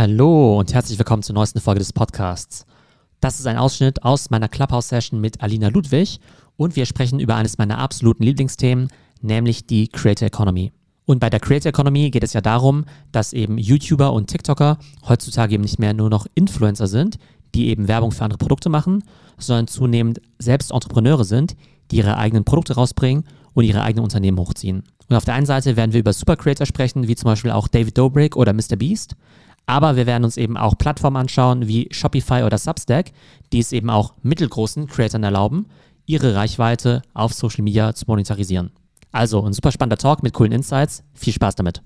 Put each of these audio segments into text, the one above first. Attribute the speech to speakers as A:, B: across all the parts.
A: Hallo und herzlich willkommen zur neuesten Folge des Podcasts. Das ist ein Ausschnitt aus meiner Clubhouse-Session mit Alina Ludwig und wir sprechen über eines meiner absoluten Lieblingsthemen, nämlich die Creator Economy. Und bei der Creator Economy geht es ja darum, dass eben YouTuber und TikToker heutzutage eben nicht mehr nur noch Influencer sind, die eben Werbung für andere Produkte machen, sondern zunehmend selbst Entrepreneure sind, die ihre eigenen Produkte rausbringen und ihre eigenen Unternehmen hochziehen. Und auf der einen Seite werden wir über Super Creator sprechen, wie zum Beispiel auch David Dobrik oder Mr. Beast. Aber wir werden uns eben auch Plattformen anschauen wie Shopify oder Substack, die es eben auch mittelgroßen Creatoren erlauben, ihre Reichweite auf Social Media zu monetarisieren. Also ein super spannender Talk mit coolen Insights. Viel Spaß damit.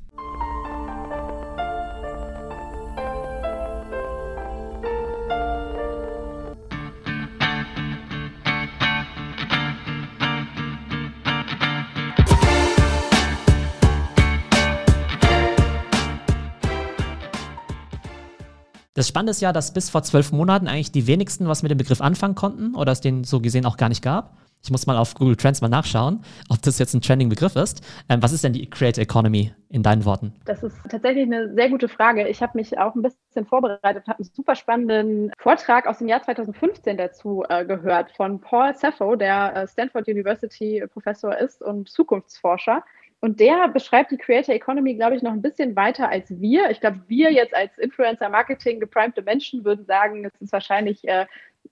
A: Das Spannende ist ja, dass bis vor zwölf Monaten eigentlich die wenigsten was mit dem Begriff anfangen konnten oder es den so gesehen auch gar nicht gab. Ich muss mal auf Google Trends mal nachschauen, ob das jetzt ein trending Begriff ist. Ähm, was ist denn die Creator Economy in deinen Worten?
B: Das ist tatsächlich eine sehr gute Frage. Ich habe mich auch ein bisschen vorbereitet, habe einen super spannenden Vortrag aus dem Jahr 2015 dazu äh, gehört von Paul Sappho, der äh, Stanford University Professor ist und Zukunftsforscher. Und der beschreibt die Creator Economy, glaube ich, noch ein bisschen weiter als wir. Ich glaube, wir jetzt als Influencer-Marketing geprimte Menschen würden sagen, es ist wahrscheinlich äh,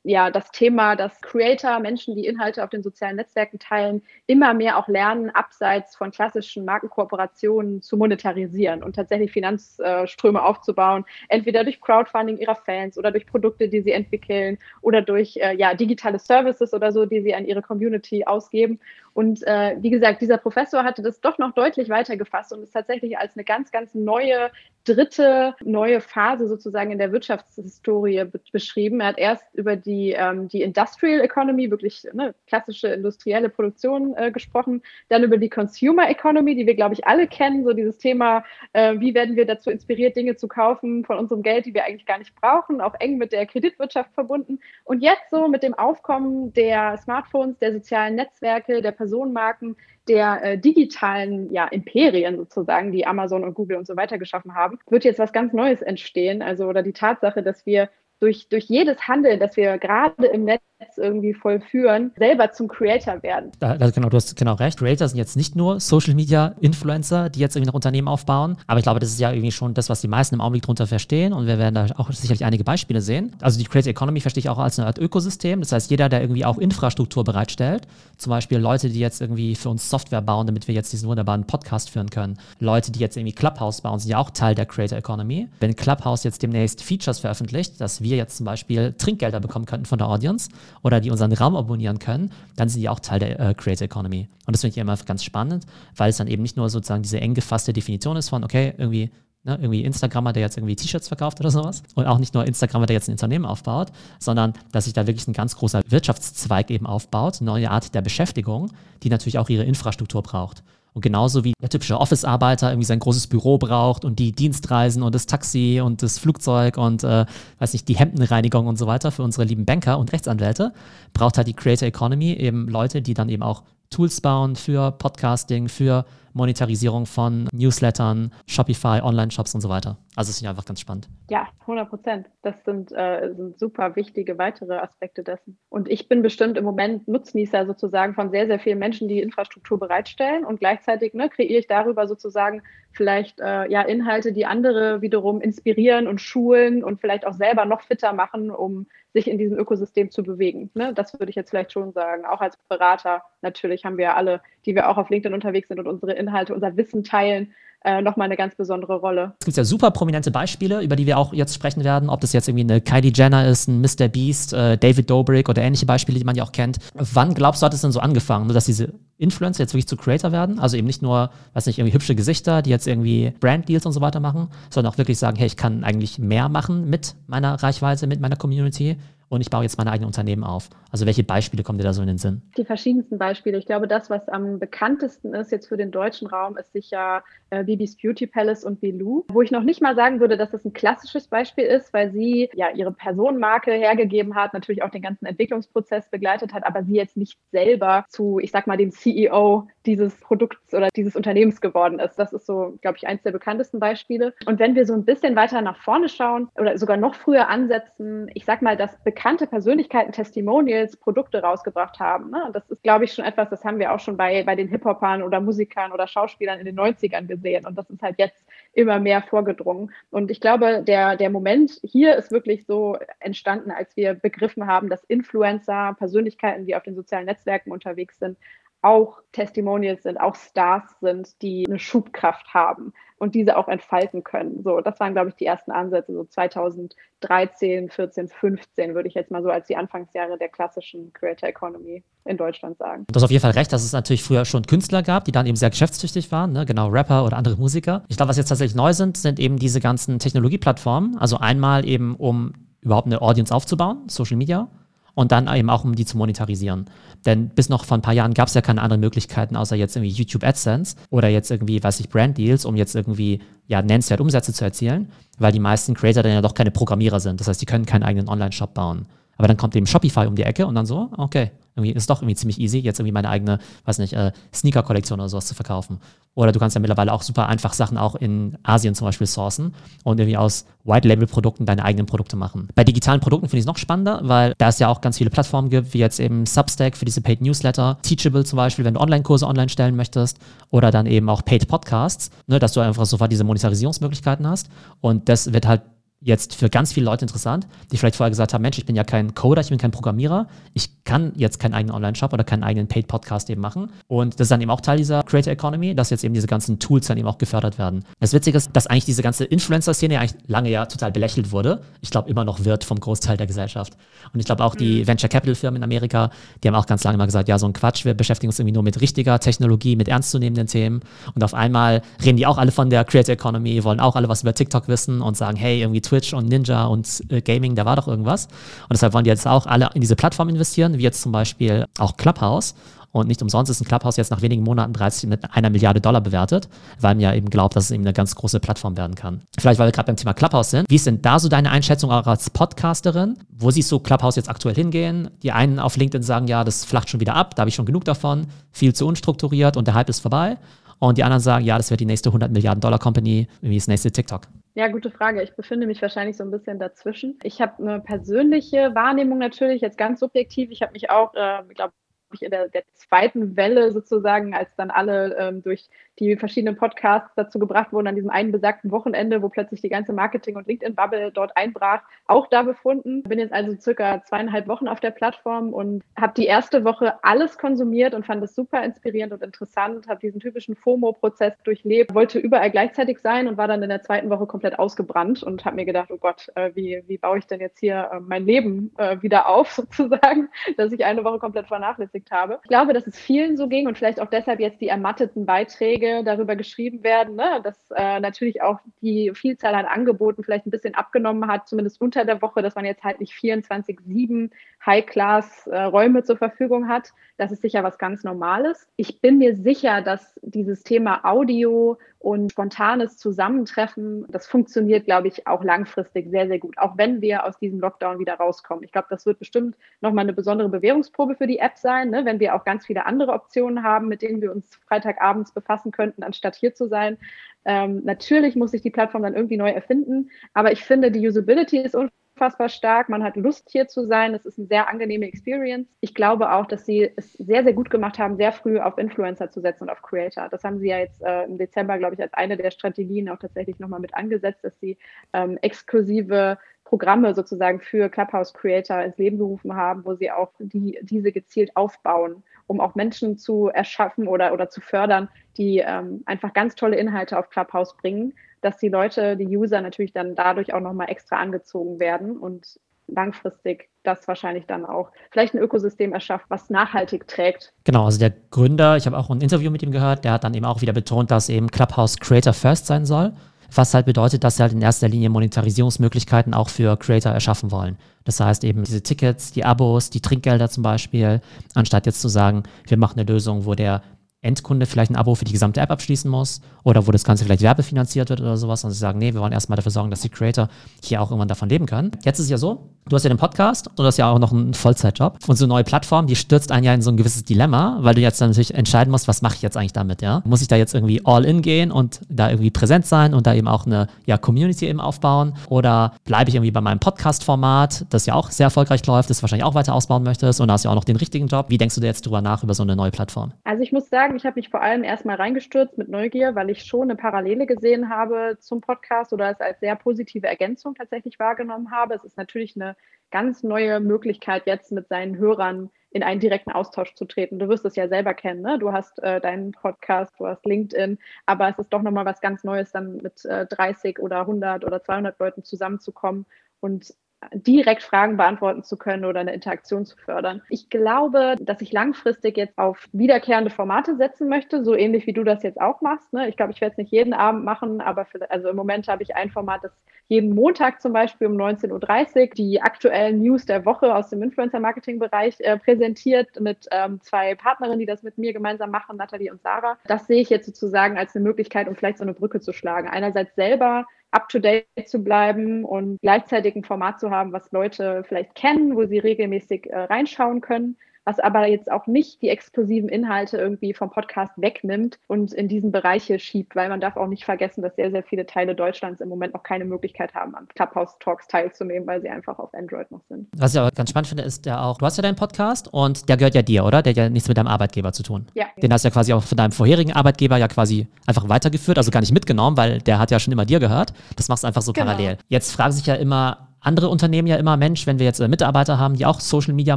B: ja das Thema, dass Creator, Menschen, die Inhalte auf den sozialen Netzwerken teilen, immer mehr auch lernen, abseits von klassischen Markenkooperationen zu monetarisieren und tatsächlich Finanzströme aufzubauen, entweder durch Crowdfunding ihrer Fans oder durch Produkte, die sie entwickeln oder durch äh, ja, digitale Services oder so, die sie an ihre Community ausgeben. Und äh, wie gesagt, dieser Professor hatte das doch noch deutlich weiter gefasst und ist tatsächlich als eine ganz, ganz neue dritte neue Phase sozusagen in der Wirtschaftshistorie beschrieben. Er hat erst über die, ähm, die Industrial Economy, wirklich ne, klassische industrielle Produktion äh, gesprochen, dann über die Consumer Economy, die wir, glaube ich, alle kennen, so dieses Thema, äh, wie werden wir dazu inspiriert, Dinge zu kaufen von unserem Geld, die wir eigentlich gar nicht brauchen, auch eng mit der Kreditwirtschaft verbunden. Und jetzt so mit dem Aufkommen der Smartphones, der sozialen Netzwerke, der Personenmarken, der äh, digitalen ja, Imperien sozusagen, die Amazon und Google und so weiter geschaffen haben, wird jetzt was ganz Neues entstehen. Also oder die Tatsache, dass wir durch, durch jedes Handeln, das wir gerade im Netz irgendwie vollführen, selber zum Creator werden.
A: Da, da, genau, du hast genau recht. Creator sind jetzt nicht nur Social Media Influencer, die jetzt irgendwie noch Unternehmen aufbauen, aber ich glaube, das ist ja irgendwie schon das, was die meisten im Augenblick darunter verstehen und wir werden da auch sicherlich einige Beispiele sehen. Also die Creator Economy verstehe ich auch als eine Art Ökosystem. Das heißt, jeder, der irgendwie auch Infrastruktur bereitstellt, zum Beispiel Leute, die jetzt irgendwie für uns Software bauen, damit wir jetzt diesen wunderbaren Podcast führen können, Leute, die jetzt irgendwie Clubhouse bauen, sind ja auch Teil der Creator Economy. Wenn Clubhouse jetzt demnächst Features veröffentlicht, dass wir jetzt zum Beispiel Trinkgelder bekommen könnten von der Audience oder die unseren Raum abonnieren können, dann sind die auch Teil der äh, Creator Economy. Und das finde ich immer ganz spannend, weil es dann eben nicht nur sozusagen diese eng gefasste Definition ist von, okay, irgendwie Ne, irgendwie Instagrammer, der jetzt irgendwie T-Shirts verkauft oder sowas. Und auch nicht nur Instagrammer, der jetzt ein Unternehmen aufbaut, sondern dass sich da wirklich ein ganz großer Wirtschaftszweig eben aufbaut, eine neue Art der Beschäftigung, die natürlich auch ihre Infrastruktur braucht. Und genauso wie der typische Office-Arbeiter irgendwie sein großes Büro braucht und die Dienstreisen und das Taxi und das Flugzeug und äh, weiß nicht, die Hemdenreinigung und so weiter für unsere lieben Banker und Rechtsanwälte, braucht halt die Creator Economy eben Leute, die dann eben auch Tools bauen für Podcasting, für Monetarisierung von Newslettern, Shopify, Online-Shops und so weiter. Also es ist einfach ganz spannend.
B: Ja, 100 Prozent. Das sind, äh, sind super wichtige weitere Aspekte dessen. Und ich bin bestimmt im Moment Nutznießer sozusagen von sehr, sehr vielen Menschen, die Infrastruktur bereitstellen. Und gleichzeitig ne, kreiere ich darüber sozusagen vielleicht äh, ja Inhalte, die andere wiederum inspirieren und schulen und vielleicht auch selber noch fitter machen, um sich in diesem Ökosystem zu bewegen. Ne? Das würde ich jetzt vielleicht schon sagen. Auch als Berater natürlich haben wir ja alle, die wir auch auf LinkedIn unterwegs sind und unsere Inhalte, unser Wissen teilen, äh, nochmal eine ganz besondere Rolle.
A: Es gibt ja super prominente Beispiele, über die wir auch jetzt sprechen werden, ob das jetzt irgendwie eine Kylie Jenner ist, ein Mr. Beast, äh, David Dobrik oder ähnliche Beispiele, die man ja auch kennt. Wann glaubst du, hat es denn so angefangen, dass diese Influencer jetzt wirklich zu Creator werden? Also eben nicht nur, weiß nicht, irgendwie hübsche Gesichter, die jetzt irgendwie Brand-Deals und so weiter machen, sondern auch wirklich sagen, hey, ich kann eigentlich mehr machen mit meiner Reichweite, mit meiner Community und ich baue jetzt meine eigenen Unternehmen auf. Also welche Beispiele kommen dir da so in den Sinn?
B: Die verschiedensten Beispiele. Ich glaube, das, was am bekanntesten ist jetzt für den deutschen Raum, ist sicher äh, Bibis Beauty Palace und Bilou, wo ich noch nicht mal sagen würde, dass das ein klassisches Beispiel ist, weil sie ja ihre Personenmarke hergegeben hat, natürlich auch den ganzen Entwicklungsprozess begleitet hat, aber sie jetzt nicht selber zu, ich sag mal, dem CEO dieses Produkts oder dieses Unternehmens geworden ist. Das ist so, glaube ich, eins der bekanntesten Beispiele. Und wenn wir so ein bisschen weiter nach vorne schauen oder sogar noch früher ansetzen, ich sag mal, dass bekannte Persönlichkeiten Testimonials Produkte rausgebracht haben. Ne? Das ist, glaube ich, schon etwas, das haben wir auch schon bei, bei den Hip-Hopern oder Musikern oder Schauspielern in den 90ern gesehen. Und das ist halt jetzt immer mehr vorgedrungen. Und ich glaube, der, der Moment hier ist wirklich so entstanden, als wir begriffen haben, dass Influencer, Persönlichkeiten, die auf den sozialen Netzwerken unterwegs sind, auch Testimonials sind, auch Stars sind, die eine Schubkraft haben und diese auch entfalten können. So, das waren, glaube ich, die ersten Ansätze, so 2013, 14, 15 würde ich jetzt mal so als die Anfangsjahre der klassischen Creator Economy in Deutschland sagen.
A: Du hast auf jeden Fall recht, dass es natürlich früher schon Künstler gab, die dann eben sehr geschäftstüchtig waren, ne? genau Rapper oder andere Musiker. Ich glaube, was jetzt tatsächlich neu sind, sind eben diese ganzen Technologieplattformen. Also einmal eben, um überhaupt eine Audience aufzubauen, Social Media und dann eben auch, um die zu monetarisieren. Denn bis noch vor ein paar Jahren gab es ja keine anderen Möglichkeiten, außer jetzt irgendwie YouTube AdSense oder jetzt irgendwie, weiß ich, Brand Deals, um jetzt irgendwie ja nennenswert Umsätze zu erzielen, weil die meisten Creator dann ja doch keine Programmierer sind. Das heißt, die können keinen eigenen Online-Shop bauen. Aber dann kommt eben Shopify um die Ecke und dann so, okay, irgendwie ist doch irgendwie ziemlich easy, jetzt irgendwie meine eigene, weiß nicht, äh, Sneaker-Kollektion oder sowas zu verkaufen. Oder du kannst ja mittlerweile auch super einfach Sachen auch in Asien zum Beispiel sourcen und irgendwie aus White-Label-Produkten deine eigenen Produkte machen. Bei digitalen Produkten finde ich es noch spannender, weil da es ja auch ganz viele Plattformen gibt, wie jetzt eben Substack für diese Paid Newsletter, Teachable zum Beispiel, wenn du Online-Kurse online stellen möchtest, oder dann eben auch Paid Podcasts, ne, dass du einfach sofort diese Monetarisierungsmöglichkeiten hast. Und das wird halt jetzt für ganz viele Leute interessant, die vielleicht vorher gesagt haben, Mensch, ich bin ja kein Coder, ich bin kein Programmierer, ich kann jetzt keinen eigenen Online-Shop oder keinen eigenen Paid-Podcast eben machen. Und das ist dann eben auch Teil dieser Creator Economy, dass jetzt eben diese ganzen Tools dann eben auch gefördert werden. Das Witzige ist, dass eigentlich diese ganze Influencer-Szene ja eigentlich lange ja total belächelt wurde. Ich glaube immer noch wird vom Großteil der Gesellschaft. Und ich glaube auch die mhm. Venture Capital-Firmen in Amerika, die haben auch ganz lange mal gesagt, ja, so ein Quatsch, wir beschäftigen uns irgendwie nur mit richtiger Technologie, mit ernstzunehmenden Themen. Und auf einmal reden die auch alle von der Creator Economy, wollen auch alle was über TikTok wissen und sagen, hey, irgendwie Twitch und Ninja und äh, Gaming, da war doch irgendwas. Und deshalb wollen die jetzt auch alle in diese Plattform investieren, wie jetzt zum Beispiel auch Clubhouse. Und nicht umsonst ist ein Clubhouse jetzt nach wenigen Monaten 30 mit einer Milliarde Dollar bewertet, weil man ja eben glaubt, dass es eben eine ganz große Plattform werden kann. Vielleicht, weil wir gerade beim Thema Clubhouse sind. Wie ist denn da so deine Einschätzung auch als Podcasterin? Wo siehst du Clubhouse jetzt aktuell hingehen? Die einen auf LinkedIn sagen, ja, das flacht schon wieder ab, da habe ich schon genug davon, viel zu unstrukturiert und der Hype ist vorbei. Und die anderen sagen, ja, das wird die nächste 100 Milliarden Dollar Company, wie das nächste TikTok.
B: Ja, gute Frage. Ich befinde mich wahrscheinlich so ein bisschen dazwischen. Ich habe eine persönliche Wahrnehmung natürlich, jetzt ganz subjektiv. Ich habe mich auch, äh, glaube ich, in der, der, zweiten Welle sozusagen, als dann alle ähm, durch die verschiedenen Podcasts dazu gebracht wurden, an diesem einen besagten Wochenende, wo plötzlich die ganze Marketing- und LinkedIn-Bubble dort einbrach, auch da befunden. Bin jetzt also circa zweieinhalb Wochen auf der Plattform und habe die erste Woche alles konsumiert und fand es super inspirierend und interessant, habe diesen typischen FOMO-Prozess durchlebt, wollte überall gleichzeitig sein und war dann in der zweiten Woche komplett ausgebrannt und habe mir gedacht, oh Gott, äh, wie, wie baue ich denn jetzt hier äh, mein Leben äh, wieder auf, sozusagen, dass ich eine Woche komplett vernachlässigt habe. Ich glaube, dass es vielen so ging und vielleicht auch deshalb jetzt die ermatteten Beiträge darüber geschrieben werden, ne? dass äh, natürlich auch die Vielzahl an Angeboten vielleicht ein bisschen abgenommen hat, zumindest unter der Woche, dass man jetzt halt nicht 24-7 High-Class-Räume äh, zur Verfügung hat. Das ist sicher was ganz Normales. Ich bin mir sicher, dass dieses Thema Audio und spontanes Zusammentreffen, das funktioniert, glaube ich, auch langfristig sehr, sehr gut, auch wenn wir aus diesem Lockdown wieder rauskommen. Ich glaube, das wird bestimmt nochmal eine besondere Bewährungsprobe für die App sein, ne? wenn wir auch ganz viele andere Optionen haben, mit denen wir uns Freitagabends befassen könnten, anstatt hier zu sein. Ähm, natürlich muss sich die Plattform dann irgendwie neu erfinden, aber ich finde, die Usability ist unfassbar stark. Man hat Lust hier zu sein. Es ist eine sehr angenehme Experience. Ich glaube auch, dass sie es sehr, sehr gut gemacht haben, sehr früh auf Influencer zu setzen und auf Creator. Das haben sie ja jetzt äh, im Dezember, glaube ich, als eine der Strategien auch tatsächlich nochmal mit angesetzt, dass sie ähm, exklusive Programme sozusagen für Clubhouse Creator ins Leben gerufen haben, wo sie auch die, diese gezielt aufbauen, um auch Menschen zu erschaffen oder, oder zu fördern, die ähm, einfach ganz tolle Inhalte auf Clubhouse bringen dass die Leute, die User natürlich dann dadurch auch nochmal extra angezogen werden und langfristig das wahrscheinlich dann auch vielleicht ein Ökosystem erschafft, was nachhaltig trägt.
A: Genau, also der Gründer, ich habe auch ein Interview mit ihm gehört, der hat dann eben auch wieder betont, dass eben Clubhouse Creator First sein soll, was halt bedeutet, dass sie halt in erster Linie Monetarisierungsmöglichkeiten auch für Creator erschaffen wollen. Das heißt eben diese Tickets, die Abos, die Trinkgelder zum Beispiel, anstatt jetzt zu sagen, wir machen eine Lösung, wo der Endkunde vielleicht ein Abo für die gesamte App abschließen muss oder wo das Ganze vielleicht werbefinanziert wird oder sowas und sie sagen, nee, wir wollen erstmal dafür sorgen, dass die Creator hier auch irgendwann davon leben können. Jetzt ist es ja so, Du hast ja den Podcast und du hast ja auch noch einen Vollzeitjob. Und so eine neue Plattform, die stürzt einen ja in so ein gewisses Dilemma, weil du jetzt dann natürlich entscheiden musst, was mache ich jetzt eigentlich damit, ja? Muss ich da jetzt irgendwie all in gehen und da irgendwie präsent sein und da eben auch eine ja, Community eben aufbauen? Oder bleibe ich irgendwie bei meinem Podcast-Format, das ja auch sehr erfolgreich läuft, das du wahrscheinlich auch weiter ausbauen möchtest und da hast ja auch noch den richtigen Job. Wie denkst du dir jetzt drüber nach über so eine neue Plattform?
B: Also ich muss sagen, ich habe mich vor allem erstmal reingestürzt mit Neugier, weil ich schon eine Parallele gesehen habe zum Podcast oder es als sehr positive Ergänzung tatsächlich wahrgenommen habe. Es ist natürlich eine ganz neue Möglichkeit, jetzt mit seinen Hörern in einen direkten Austausch zu treten. Du wirst es ja selber kennen, ne? Du hast äh, deinen Podcast, du hast LinkedIn, aber es ist doch nochmal was ganz Neues, dann mit äh, 30 oder 100 oder 200 Leuten zusammenzukommen und direkt Fragen beantworten zu können oder eine Interaktion zu fördern. Ich glaube, dass ich langfristig jetzt auf wiederkehrende Formate setzen möchte, so ähnlich wie du das jetzt auch machst. Ne? Ich glaube, ich werde es nicht jeden Abend machen, aber für, also im Moment habe ich ein Format, das jeden Montag zum Beispiel um 19.30 Uhr die aktuellen News der Woche aus dem Influencer-Marketing-Bereich äh, präsentiert mit ähm, zwei Partnerinnen, die das mit mir gemeinsam machen, Nathalie und Sarah. Das sehe ich jetzt sozusagen als eine Möglichkeit, um vielleicht so eine Brücke zu schlagen. Einerseits selber up-to-date zu bleiben und gleichzeitig ein Format zu haben, was Leute vielleicht kennen, wo sie regelmäßig äh, reinschauen können was aber jetzt auch nicht die exklusiven Inhalte irgendwie vom Podcast wegnimmt und in diesen Bereiche schiebt, weil man darf auch nicht vergessen, dass sehr, sehr viele Teile Deutschlands im Moment noch keine Möglichkeit haben, an Clubhouse Talks teilzunehmen, weil sie einfach auf Android noch sind.
A: Was ich aber ganz spannend finde, ist ja auch, du hast ja deinen Podcast und der gehört ja dir, oder? Der hat ja nichts mit deinem Arbeitgeber zu tun.
B: Ja.
A: Den hast du ja quasi auch von deinem vorherigen Arbeitgeber ja quasi einfach weitergeführt, also gar nicht mitgenommen, weil der hat ja schon immer dir gehört. Das machst du einfach so genau. parallel. Jetzt fragen sich ja immer, andere Unternehmen ja immer, Mensch, wenn wir jetzt äh, Mitarbeiter haben, die auch Social Media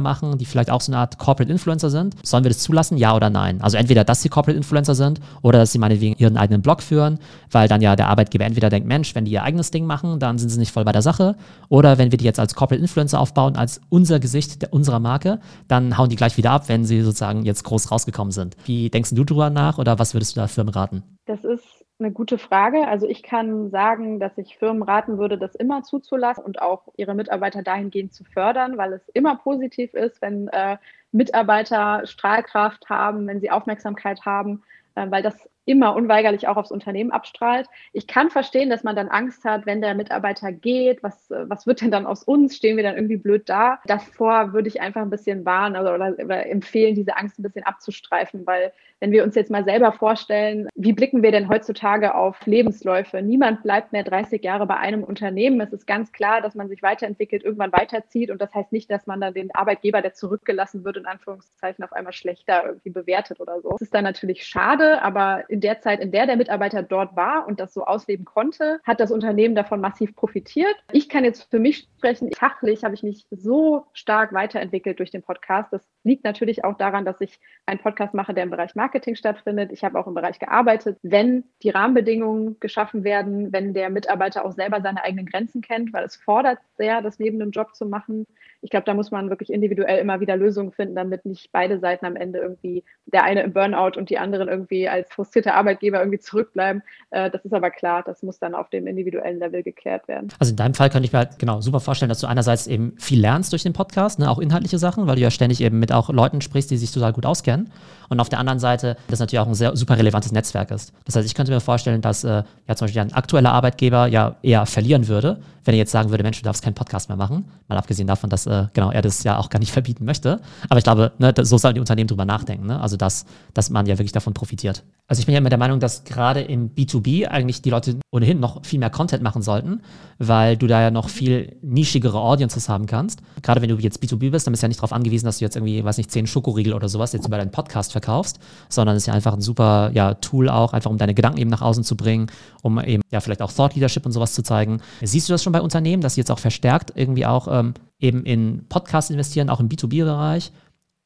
A: machen, die vielleicht auch so eine Art Corporate Influencer sind, sollen wir das zulassen, ja oder nein? Also entweder, dass sie Corporate Influencer sind oder dass sie meinetwegen ihren eigenen Blog führen, weil dann ja der Arbeitgeber entweder denkt, Mensch, wenn die ihr eigenes Ding machen, dann sind sie nicht voll bei der Sache. Oder wenn wir die jetzt als Corporate Influencer aufbauen, als unser Gesicht der, unserer Marke, dann hauen die gleich wieder ab, wenn sie sozusagen jetzt groß rausgekommen sind. Wie denkst du drüber nach oder was würdest du da Firmen raten?
B: Das ist eine gute Frage. Also ich kann sagen, dass ich Firmen raten würde, das immer zuzulassen und auch ihre Mitarbeiter dahingehend zu fördern, weil es immer positiv ist, wenn äh, Mitarbeiter Strahlkraft haben, wenn sie Aufmerksamkeit haben, äh, weil das immer unweigerlich auch aufs Unternehmen abstrahlt. Ich kann verstehen, dass man dann Angst hat, wenn der Mitarbeiter geht, was, was wird denn dann aus uns? Stehen wir dann irgendwie blöd da? Davor würde ich einfach ein bisschen warnen oder, oder, oder empfehlen, diese Angst ein bisschen abzustreifen, weil wenn wir uns jetzt mal selber vorstellen, wie blicken wir denn heutzutage auf Lebensläufe? Niemand bleibt mehr 30 Jahre bei einem Unternehmen. Es ist ganz klar, dass man sich weiterentwickelt, irgendwann weiterzieht. Und das heißt nicht, dass man dann den Arbeitgeber, der zurückgelassen wird, in Anführungszeichen auf einmal schlechter irgendwie bewertet oder so. Das ist dann natürlich schade, aber in der Zeit, in der der Mitarbeiter dort war und das so ausleben konnte, hat das Unternehmen davon massiv profitiert. Ich kann jetzt für mich sprechen, fachlich habe ich mich so stark weiterentwickelt durch den Podcast. Das liegt natürlich auch daran, dass ich einen Podcast mache, der im Bereich Marketing stattfindet. Ich habe auch im Bereich gearbeitet. Wenn die Rahmenbedingungen geschaffen werden, wenn der Mitarbeiter auch selber seine eigenen Grenzen kennt, weil es fordert sehr, das neben dem Job zu machen. Ich glaube, da muss man wirklich individuell immer wieder Lösungen finden, damit nicht beide Seiten am Ende irgendwie der eine im Burnout und die anderen irgendwie als frustrierte Arbeitgeber irgendwie zurückbleiben. Äh, das ist aber klar, das muss dann auf dem individuellen Level geklärt werden.
A: Also in deinem Fall könnte ich mir halt genau super vorstellen, dass du einerseits eben viel lernst durch den Podcast, ne, auch inhaltliche Sachen, weil du ja ständig eben mit auch Leuten sprichst, die sich total gut auskennen. Und auf der anderen Seite, das natürlich auch ein sehr super relevantes Netzwerk ist. Das heißt, ich könnte mir vorstellen, dass äh, ja zum Beispiel ein aktueller Arbeitgeber ja eher verlieren würde, wenn er jetzt sagen würde, Mensch, du darfst keinen Podcast mehr machen. Mal abgesehen davon, dass äh, genau er das ja auch gar nicht verbieten möchte. Aber ich glaube, ne, so sollen die Unternehmen drüber nachdenken. Ne? Also dass, dass man ja wirklich davon profitiert. Also ich bin ja immer der Meinung, dass gerade im B2B eigentlich die Leute ohnehin noch viel mehr Content machen sollten, weil du da ja noch viel nischigere Audiences haben kannst. Gerade wenn du jetzt B2B bist, dann bist du ja nicht darauf angewiesen, dass du jetzt irgendwie, weiß nicht, zehn Schokoriegel oder sowas jetzt über deinen Podcast verkaufst, sondern es ist ja einfach ein super ja, Tool auch, einfach um deine Gedanken eben nach außen zu bringen, um eben ja vielleicht auch Thought Leadership und sowas zu zeigen. Siehst du das schon bei Unternehmen, dass sie jetzt auch verstärkt irgendwie auch ähm, eben in Podcasts investieren, auch im B2B-Bereich?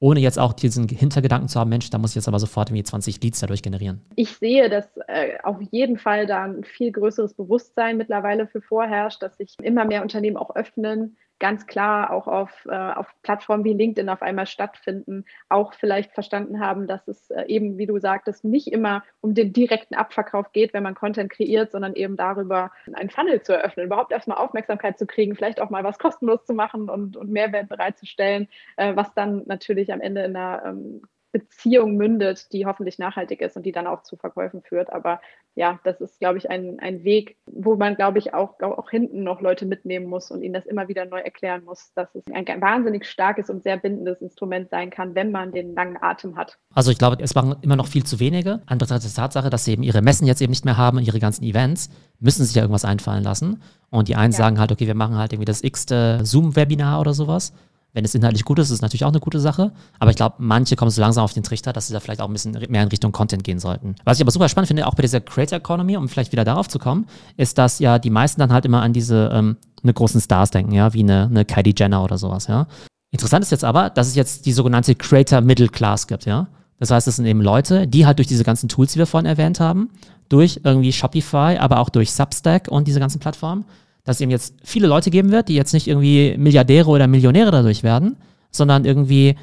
A: ohne jetzt auch diesen Hintergedanken zu haben, Mensch, da muss ich jetzt aber sofort irgendwie 20 Leads dadurch generieren.
B: Ich sehe, dass äh, auf jeden Fall da ein viel größeres Bewusstsein mittlerweile für vorherrscht, dass sich immer mehr Unternehmen auch öffnen, ganz klar auch auf, äh, auf Plattformen wie LinkedIn auf einmal stattfinden, auch vielleicht verstanden haben, dass es äh, eben, wie du sagtest, nicht immer um den direkten Abverkauf geht, wenn man Content kreiert, sondern eben darüber, einen Funnel zu eröffnen, überhaupt erstmal Aufmerksamkeit zu kriegen, vielleicht auch mal was kostenlos zu machen und, und Mehrwert bereitzustellen, äh, was dann natürlich am Ende in einer ähm, Beziehung mündet, die hoffentlich nachhaltig ist und die dann auch zu Verkäufen führt. Aber ja, das ist, glaube ich, ein, ein Weg, wo man, glaube ich, auch, auch hinten noch Leute mitnehmen muss und ihnen das immer wieder neu erklären muss, dass es ein wahnsinnig starkes und sehr bindendes Instrument sein kann, wenn man den langen Atem hat.
A: Also ich glaube, es machen immer noch viel zu wenige. An der Tatsache, dass sie eben ihre Messen jetzt eben nicht mehr haben und ihre ganzen Events, müssen sich ja irgendwas einfallen lassen. Und die einen ja. sagen halt, okay, wir machen halt irgendwie das x-te Zoom-Webinar oder sowas. Wenn es inhaltlich gut ist, ist es natürlich auch eine gute Sache. Aber ich glaube, manche kommen so langsam auf den Trichter, dass sie da vielleicht auch ein bisschen mehr in Richtung Content gehen sollten. Was ich aber super spannend finde, auch bei dieser Creator Economy, um vielleicht wieder darauf zu kommen, ist, dass ja die meisten dann halt immer an diese ähm, eine großen Stars denken, ja, wie eine, eine Kylie Jenner oder sowas, ja. Interessant ist jetzt aber, dass es jetzt die sogenannte Creator Middle Class gibt, ja. Das heißt, es sind eben Leute, die halt durch diese ganzen Tools, die wir vorhin erwähnt haben, durch irgendwie Shopify, aber auch durch Substack und diese ganzen Plattformen, dass es eben jetzt viele Leute geben wird, die jetzt nicht irgendwie Milliardäre oder Millionäre dadurch werden, sondern irgendwie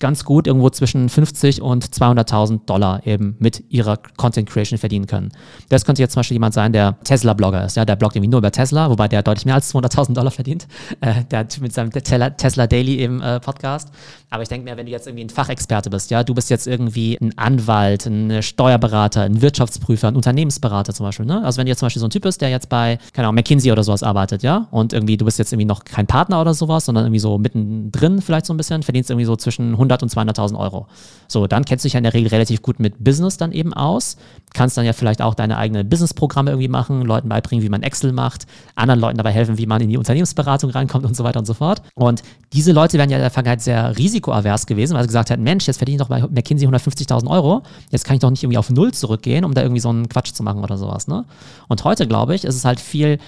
A: ganz gut irgendwo zwischen 50 und 200.000 Dollar eben mit ihrer Content Creation verdienen können. Das könnte jetzt zum Beispiel jemand sein, der Tesla-Blogger ist. Ja, der bloggt irgendwie nur über Tesla, wobei der deutlich mehr als 200.000 Dollar verdient. Äh, der mit seinem Tesla Daily eben äh, Podcast. Aber ich denke mir, wenn du jetzt irgendwie ein Fachexperte bist, ja, du bist jetzt irgendwie ein Anwalt, ein Steuerberater, ein Wirtschaftsprüfer, ein Unternehmensberater zum Beispiel. Ne? Also wenn du jetzt zum Beispiel so ein Typ bist, der jetzt bei, keine Ahnung, McKinsey oder sowas arbeitet, ja, und irgendwie du bist jetzt irgendwie noch kein Partner oder sowas, sondern irgendwie so mittendrin vielleicht so ein bisschen, verdienst irgendwie so zwischen 100 und 200.000 Euro. So, dann kennst du dich ja in der Regel relativ gut mit Business dann eben aus, kannst dann ja vielleicht auch deine eigenen Businessprogramme irgendwie machen, Leuten beibringen, wie man Excel macht, anderen Leuten dabei helfen, wie man in die Unternehmensberatung reinkommt und so weiter und so fort. Und diese Leute werden ja in der Vergangenheit sehr risikoavers gewesen, weil sie gesagt hätten, Mensch, jetzt verdiene ich doch bei McKinsey 150.000 Euro, jetzt kann ich doch nicht irgendwie auf Null zurückgehen, um da irgendwie so einen Quatsch zu machen oder sowas. Ne? Und heute, glaube ich, ist es halt viel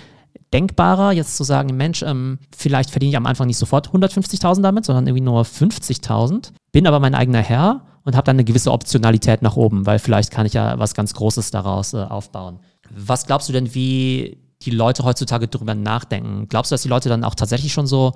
A: denkbarer, jetzt zu sagen, Mensch, ähm, vielleicht verdiene ich am Anfang nicht sofort 150.000 damit, sondern irgendwie nur 50.000, bin aber mein eigener Herr und habe dann eine gewisse Optionalität nach oben, weil vielleicht kann ich ja was ganz Großes daraus äh, aufbauen. Was glaubst du denn, wie die Leute heutzutage darüber nachdenken? Glaubst du, dass die Leute dann auch tatsächlich schon so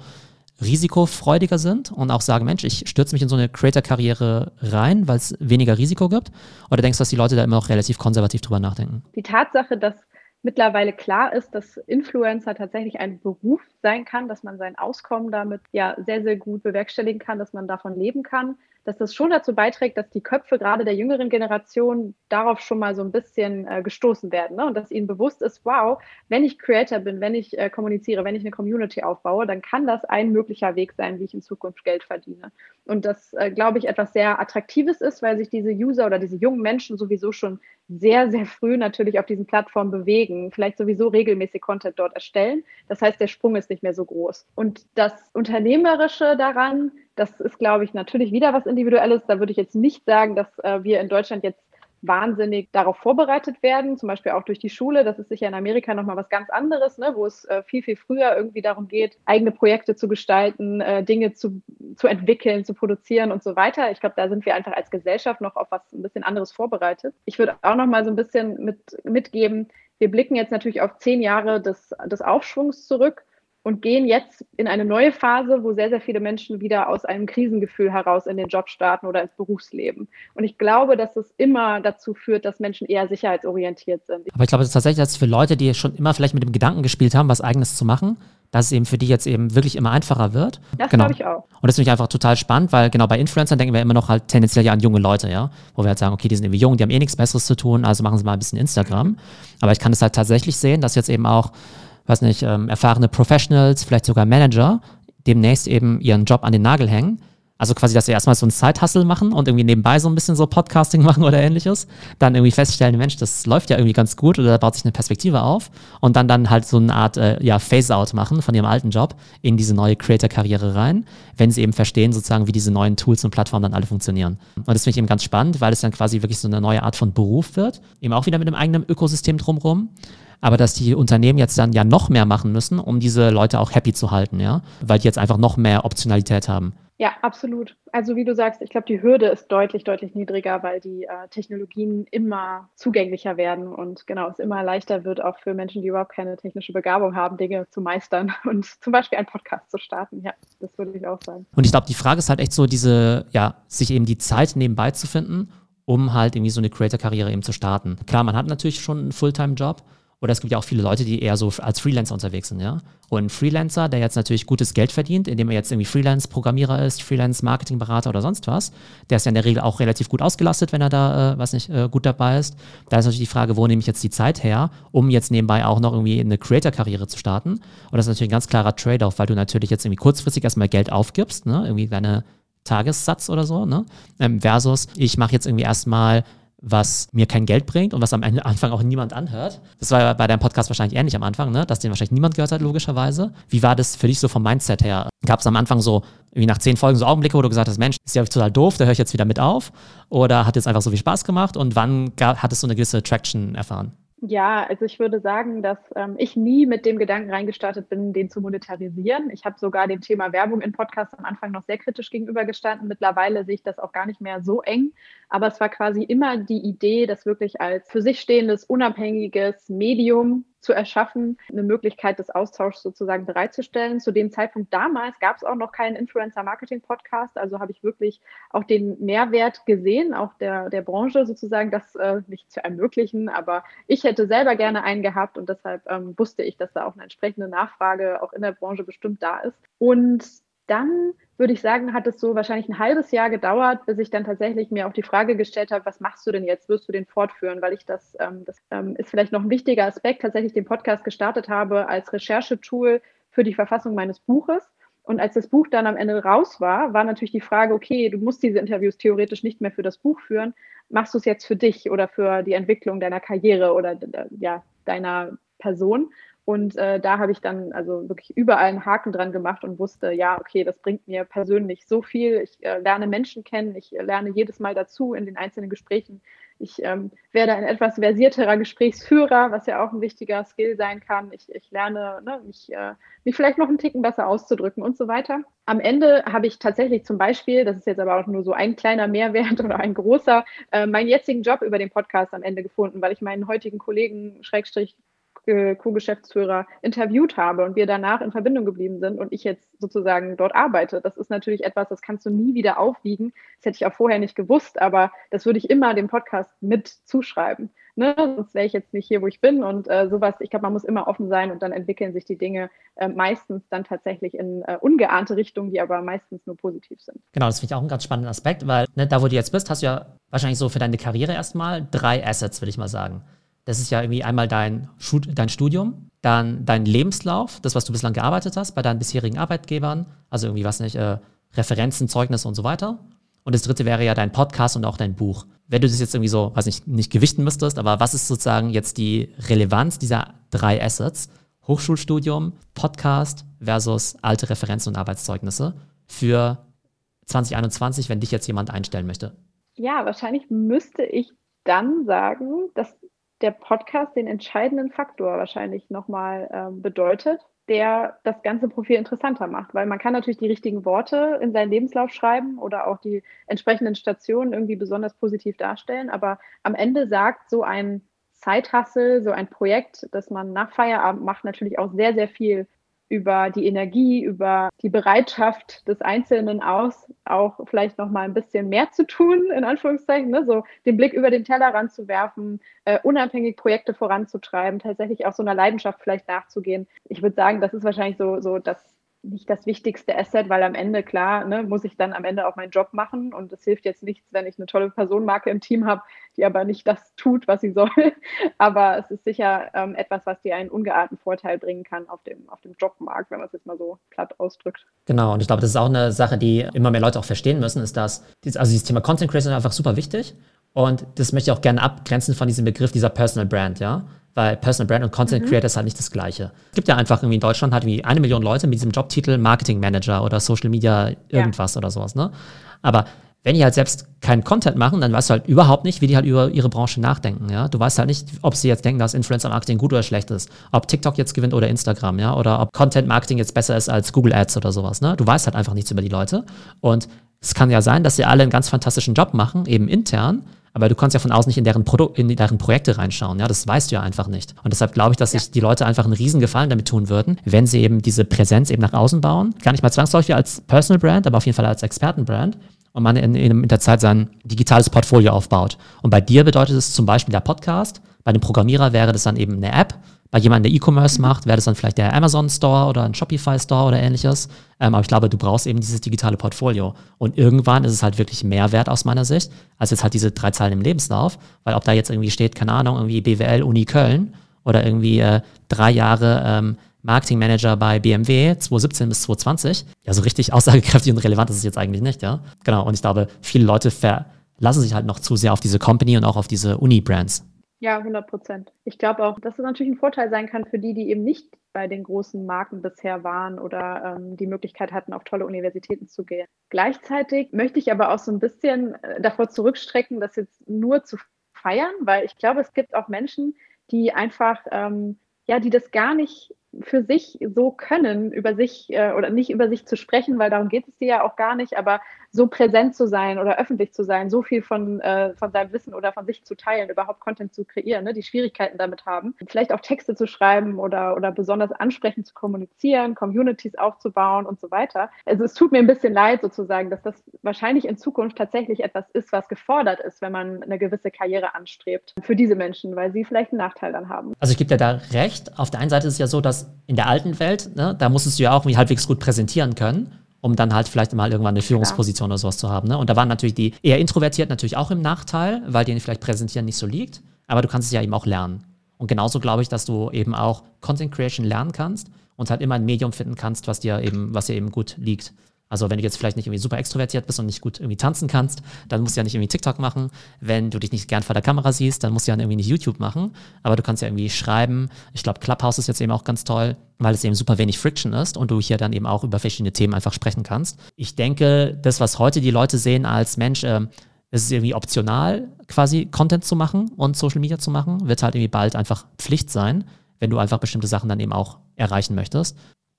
A: risikofreudiger sind und auch sagen, Mensch, ich stürze mich in so eine Creator-Karriere rein, weil es weniger Risiko gibt? Oder denkst du, dass die Leute da immer noch relativ konservativ drüber nachdenken?
B: Die Tatsache, dass mittlerweile klar ist, dass Influencer tatsächlich ein Beruf sein kann, dass man sein Auskommen damit ja sehr, sehr gut bewerkstelligen kann, dass man davon leben kann, dass das schon dazu beiträgt, dass die Köpfe gerade der jüngeren Generation darauf schon mal so ein bisschen äh, gestoßen werden ne? und dass ihnen bewusst ist, wow, wenn ich Creator bin, wenn ich äh, kommuniziere, wenn ich eine Community aufbaue, dann kann das ein möglicher Weg sein, wie ich in Zukunft Geld verdiene. Und das, äh, glaube ich, etwas sehr Attraktives ist, weil sich diese User oder diese jungen Menschen sowieso schon sehr, sehr früh natürlich auf diesen Plattformen bewegen, vielleicht sowieso regelmäßig Content dort erstellen. Das heißt, der Sprung ist nicht mehr so groß. Und das Unternehmerische daran, das ist, glaube ich, natürlich wieder was Individuelles. Da würde ich jetzt nicht sagen, dass äh, wir in Deutschland jetzt wahnsinnig darauf vorbereitet werden, zum Beispiel auch durch die Schule. Das ist sicher in Amerika nochmal was ganz anderes, ne, wo es äh, viel, viel früher irgendwie darum geht, eigene Projekte zu gestalten, äh, Dinge zu, zu entwickeln, zu produzieren und so weiter. Ich glaube, da sind wir einfach als Gesellschaft noch auf was ein bisschen anderes vorbereitet. Ich würde auch nochmal so ein bisschen mit, mitgeben, wir blicken jetzt natürlich auf zehn Jahre des, des Aufschwungs zurück und gehen jetzt in eine neue Phase, wo sehr, sehr viele Menschen wieder aus einem Krisengefühl heraus in den Job starten oder ins Berufsleben. Und ich glaube, dass es immer dazu führt, dass Menschen eher sicherheitsorientiert sind.
A: Aber ich glaube dass tatsächlich, dass für Leute, die schon immer vielleicht mit dem Gedanken gespielt haben, was Eigenes zu machen, dass es eben für die jetzt eben wirklich immer einfacher wird.
B: Das genau. glaube ich auch.
A: Und das finde ich einfach total spannend, weil genau bei Influencern denken wir immer noch halt tendenziell ja an junge Leute, ja, wo wir halt sagen, okay, die sind irgendwie jung, die haben eh nichts Besseres zu tun, also machen sie mal ein bisschen Instagram. Aber ich kann es halt tatsächlich sehen, dass jetzt eben auch weiß nicht, ähm, erfahrene Professionals, vielleicht sogar Manager, demnächst eben ihren Job an den Nagel hängen. Also quasi, dass sie erstmal so ein Side-Hustle machen und irgendwie nebenbei so ein bisschen so Podcasting machen oder ähnliches. Dann irgendwie feststellen, Mensch, das läuft ja irgendwie ganz gut oder da baut sich eine Perspektive auf. Und dann dann halt so eine Art äh, ja, Phase-out machen von ihrem alten Job in diese neue Creator-Karriere rein, wenn sie eben verstehen sozusagen, wie diese neuen Tools und Plattformen dann alle funktionieren. Und das finde ich eben ganz spannend, weil es dann quasi wirklich so eine neue Art von Beruf wird. Eben auch wieder mit einem eigenen Ökosystem drumherum aber dass die Unternehmen jetzt dann ja noch mehr machen müssen, um diese Leute auch happy zu halten, ja, weil die jetzt einfach noch mehr Optionalität haben.
B: Ja, absolut. Also wie du sagst, ich glaube, die Hürde ist deutlich, deutlich niedriger, weil die äh, Technologien immer zugänglicher werden und genau, es immer leichter wird, auch für Menschen, die überhaupt keine technische Begabung haben, Dinge zu meistern und zum Beispiel einen Podcast zu starten. Ja, das würde ich auch sagen.
A: Und ich glaube, die Frage ist halt echt so, diese, ja, sich eben die Zeit nebenbei zu finden, um halt irgendwie so eine Creator-Karriere eben zu starten. Klar, man hat natürlich schon einen Fulltime-Job, Oder es gibt ja auch viele Leute, die eher so als Freelancer unterwegs sind, ja. Und ein Freelancer, der jetzt natürlich gutes Geld verdient, indem er jetzt irgendwie Freelance-Programmierer ist, Freelance-Marketing-Berater oder sonst was, der ist ja in der Regel auch relativ gut ausgelastet, wenn er da, äh, was nicht, äh, gut dabei ist. Da ist natürlich die Frage, wo nehme ich jetzt die Zeit her, um jetzt nebenbei auch noch irgendwie eine Creator-Karriere zu starten. Und das ist natürlich ein ganz klarer Trade-off, weil du natürlich jetzt irgendwie kurzfristig erstmal Geld aufgibst, ne, irgendwie deine Tagessatz oder so, ne? Ähm, versus ich mache jetzt irgendwie erstmal was mir kein Geld bringt und was am Anfang auch niemand anhört. Das war bei deinem Podcast wahrscheinlich ähnlich am Anfang, ne? dass den wahrscheinlich niemand gehört hat, logischerweise. Wie war das für dich so vom Mindset her? Gab es am Anfang so, wie nach zehn Folgen so Augenblicke, wo du gesagt hast, Mensch, ist ja total doof, da höre ich jetzt wieder mit auf? Oder hat jetzt einfach so viel Spaß gemacht und wann hattest du eine gewisse Traction erfahren?
B: Ja, also ich würde sagen, dass ähm, ich nie mit dem Gedanken reingestartet bin, den zu monetarisieren. Ich habe sogar dem Thema Werbung in Podcasts am Anfang noch sehr kritisch gegenübergestanden. Mittlerweile sehe ich das auch gar nicht mehr so eng. Aber es war quasi immer die Idee, das wirklich als für sich stehendes, unabhängiges Medium zu erschaffen, eine Möglichkeit des Austauschs sozusagen bereitzustellen. Zu dem Zeitpunkt damals gab es auch noch keinen Influencer-Marketing-Podcast, also habe ich wirklich auch den Mehrwert gesehen, auch der, der Branche sozusagen, das äh, nicht zu ermöglichen, aber ich hätte selber gerne einen gehabt und deshalb ähm, wusste ich, dass da auch eine entsprechende Nachfrage auch in der Branche bestimmt da ist. Und dann würde ich sagen, hat es so wahrscheinlich ein halbes Jahr gedauert, bis ich dann tatsächlich mir auch die Frage gestellt habe, was machst du denn jetzt? Wirst du den fortführen? Weil ich das, ähm, das ähm, ist vielleicht noch ein wichtiger Aspekt, tatsächlich den Podcast gestartet habe als Recherchetool für die Verfassung meines Buches. Und als das Buch dann am Ende raus war, war natürlich die Frage, okay, du musst diese Interviews theoretisch nicht mehr für das Buch führen. Machst du es jetzt für dich oder für die Entwicklung deiner Karriere oder ja, deiner Person? Und äh, da habe ich dann also wirklich überall einen Haken dran gemacht und wusste, ja, okay, das bringt mir persönlich so viel. Ich äh, lerne Menschen kennen, ich äh, lerne jedes Mal dazu in den einzelnen Gesprächen. Ich ähm, werde ein etwas versierterer Gesprächsführer, was ja auch ein wichtiger Skill sein kann. Ich, ich lerne, ne, mich, äh, mich vielleicht noch einen Ticken besser auszudrücken und so weiter. Am Ende habe ich tatsächlich zum Beispiel, das ist jetzt aber auch nur so ein kleiner Mehrwert oder ein großer, äh, meinen jetzigen Job über den Podcast am Ende gefunden, weil ich meinen heutigen Kollegen, Schrägstrich Co-Geschäftsführer interviewt habe und wir danach in Verbindung geblieben sind und ich jetzt sozusagen dort arbeite. Das ist natürlich etwas, das kannst du nie wieder aufwiegen. Das hätte ich auch vorher nicht gewusst, aber das würde ich immer dem Podcast mit zuschreiben. Ne? Sonst wäre ich jetzt nicht hier, wo ich bin und äh, sowas. Ich glaube, man muss immer offen sein und dann entwickeln sich die Dinge äh, meistens dann tatsächlich in äh, ungeahnte Richtungen, die aber meistens nur positiv sind.
A: Genau, das finde ich auch einen ganz spannenden Aspekt, weil ne, da, wo du jetzt bist, hast du ja wahrscheinlich so für deine Karriere erstmal drei Assets, würde ich mal sagen. Das ist ja irgendwie einmal dein, dein Studium, dann dein Lebenslauf, das, was du bislang gearbeitet hast bei deinen bisherigen Arbeitgebern, also irgendwie, was nicht, äh, Referenzen, Zeugnisse und so weiter. Und das dritte wäre ja dein Podcast und auch dein Buch. Wenn du das jetzt irgendwie so, weiß nicht, nicht gewichten müsstest, aber was ist sozusagen jetzt die Relevanz dieser drei Assets? Hochschulstudium, Podcast versus alte Referenzen und Arbeitszeugnisse für 2021, wenn dich jetzt jemand einstellen möchte?
B: Ja, wahrscheinlich müsste ich dann sagen, dass der Podcast den entscheidenden Faktor wahrscheinlich nochmal ähm, bedeutet, der das ganze Profil interessanter macht. Weil man kann natürlich die richtigen Worte in seinen Lebenslauf schreiben oder auch die entsprechenden Stationen irgendwie besonders positiv darstellen. Aber am Ende sagt so ein Zeithassel, so ein Projekt, das man nach Feierabend macht, natürlich auch sehr, sehr viel über die Energie, über die Bereitschaft des Einzelnen aus, auch vielleicht noch mal ein bisschen mehr zu tun, in Anführungszeichen, ne? so den Blick über den Tellerrand zu werfen, äh, unabhängig Projekte voranzutreiben, tatsächlich auch so einer Leidenschaft vielleicht nachzugehen. Ich würde sagen, das ist wahrscheinlich so, so das nicht das wichtigste Asset, weil am Ende, klar, ne, muss ich dann am Ende auch meinen Job machen und es hilft jetzt nichts, wenn ich eine tolle Personenmarke im Team habe, die aber nicht das tut, was sie soll. Aber es ist sicher ähm, etwas, was dir einen ungeahnten Vorteil bringen kann auf dem, auf dem Jobmarkt, wenn man es jetzt mal so platt ausdrückt.
A: Genau, und ich glaube, das ist auch eine Sache, die immer mehr Leute auch verstehen müssen, ist, dass also dieses Thema Content Creation einfach super wichtig. Und das möchte ich auch gerne abgrenzen von diesem Begriff dieser Personal Brand, ja weil Personal Brand und Content mhm. Creator ist halt nicht das Gleiche. Es gibt ja einfach irgendwie in Deutschland halt wie eine Million Leute mit diesem Jobtitel Marketing Manager oder Social Media irgendwas ja. oder sowas, ne? Aber wenn die halt selbst keinen Content machen, dann weißt du halt überhaupt nicht, wie die halt über ihre Branche nachdenken, ja. Du weißt halt nicht, ob sie jetzt denken, dass Influencer Marketing gut oder schlecht ist, ob TikTok jetzt gewinnt oder Instagram, ja, oder ob Content Marketing jetzt besser ist als Google Ads oder sowas, ne. Du weißt halt einfach nichts über die Leute und es kann ja sein, dass sie alle einen ganz fantastischen Job machen, eben intern, aber du kannst ja von außen nicht in deren, Produ in deren Projekte reinschauen. Ja, das weißt du ja einfach nicht. Und deshalb glaube ich, dass ja. sich die Leute einfach einen riesen Gefallen damit tun würden, wenn sie eben diese Präsenz eben nach außen bauen. Gar nicht mal zwangsläufig als Personal Brand, aber auf jeden Fall als Expertenbrand. Und man in, in, der Zeit sein digitales Portfolio aufbaut. Und bei dir bedeutet es zum Beispiel der Podcast, Bei einem Programmierer wäre das dann eben eine App. Bei jemandem, der E-Commerce macht, wäre das dann vielleicht der Amazon Store oder ein Shopify Store oder ähnliches. Ähm, aber ich glaube, du brauchst eben dieses digitale Portfolio. Und irgendwann ist es halt wirklich mehr wert aus meiner Sicht, als jetzt halt diese drei Zeilen im Lebenslauf. Weil ob da jetzt irgendwie steht, keine Ahnung, irgendwie BWL Uni Köln oder irgendwie äh, drei Jahre ähm, Marketingmanager bei BMW 2017 bis 2020. Ja, so richtig aussagekräftig und relevant ist es jetzt eigentlich nicht, ja. Genau. Und ich glaube, viele Leute verlassen sich halt noch zu sehr auf diese Company und auch auf diese Uni-Brands.
B: Ja, 100 Prozent. Ich glaube auch, dass es natürlich ein Vorteil sein kann für die, die eben nicht bei den großen Marken bisher waren oder ähm, die Möglichkeit hatten, auf tolle Universitäten zu gehen. Gleichzeitig möchte ich aber auch so ein bisschen äh, davor zurückstrecken, das jetzt nur zu feiern, weil ich glaube, es gibt auch Menschen, die einfach, ähm, ja, die das gar nicht für sich so können, über sich äh, oder nicht über sich zu sprechen, weil darum geht es dir ja auch gar nicht, aber so präsent zu sein oder öffentlich zu sein, so viel von, äh, von seinem Wissen oder von sich zu teilen, überhaupt Content zu kreieren, ne, die Schwierigkeiten damit haben, vielleicht auch Texte zu schreiben oder, oder besonders ansprechend zu kommunizieren, Communities aufzubauen und so weiter. Also es tut mir ein bisschen leid sozusagen, dass das wahrscheinlich in Zukunft tatsächlich etwas ist, was gefordert ist, wenn man eine gewisse Karriere anstrebt für diese Menschen, weil sie vielleicht einen Nachteil dann haben.
A: Also ich gebe dir da recht. Auf der einen Seite ist es ja so, dass in der alten Welt, ne, da musstest du ja auch irgendwie halbwegs gut präsentieren können um dann halt vielleicht mal irgendwann eine Führungsposition Klar. oder sowas zu haben. Ne? Und da waren natürlich die eher introvertiert natürlich auch im Nachteil, weil denen vielleicht präsentieren nicht so liegt, aber du kannst es ja eben auch lernen. Und genauso glaube ich, dass du eben auch Content Creation lernen kannst und halt immer ein Medium finden kannst, was dir eben, was dir eben gut liegt. Also wenn du jetzt vielleicht nicht irgendwie super extrovertiert bist und nicht gut irgendwie tanzen kannst, dann musst du ja nicht irgendwie TikTok machen. Wenn du dich nicht gern vor der Kamera siehst, dann musst du ja irgendwie nicht YouTube machen. Aber du kannst ja irgendwie schreiben. Ich glaube, Clubhouse ist jetzt eben auch ganz toll, weil es eben super wenig Friction ist und du hier dann eben auch über verschiedene Themen einfach sprechen kannst. Ich denke, das, was heute die Leute sehen als Mensch, äh, es ist irgendwie optional, quasi Content zu machen und Social Media zu machen, wird halt irgendwie bald einfach Pflicht sein, wenn du einfach bestimmte Sachen dann eben auch erreichen möchtest.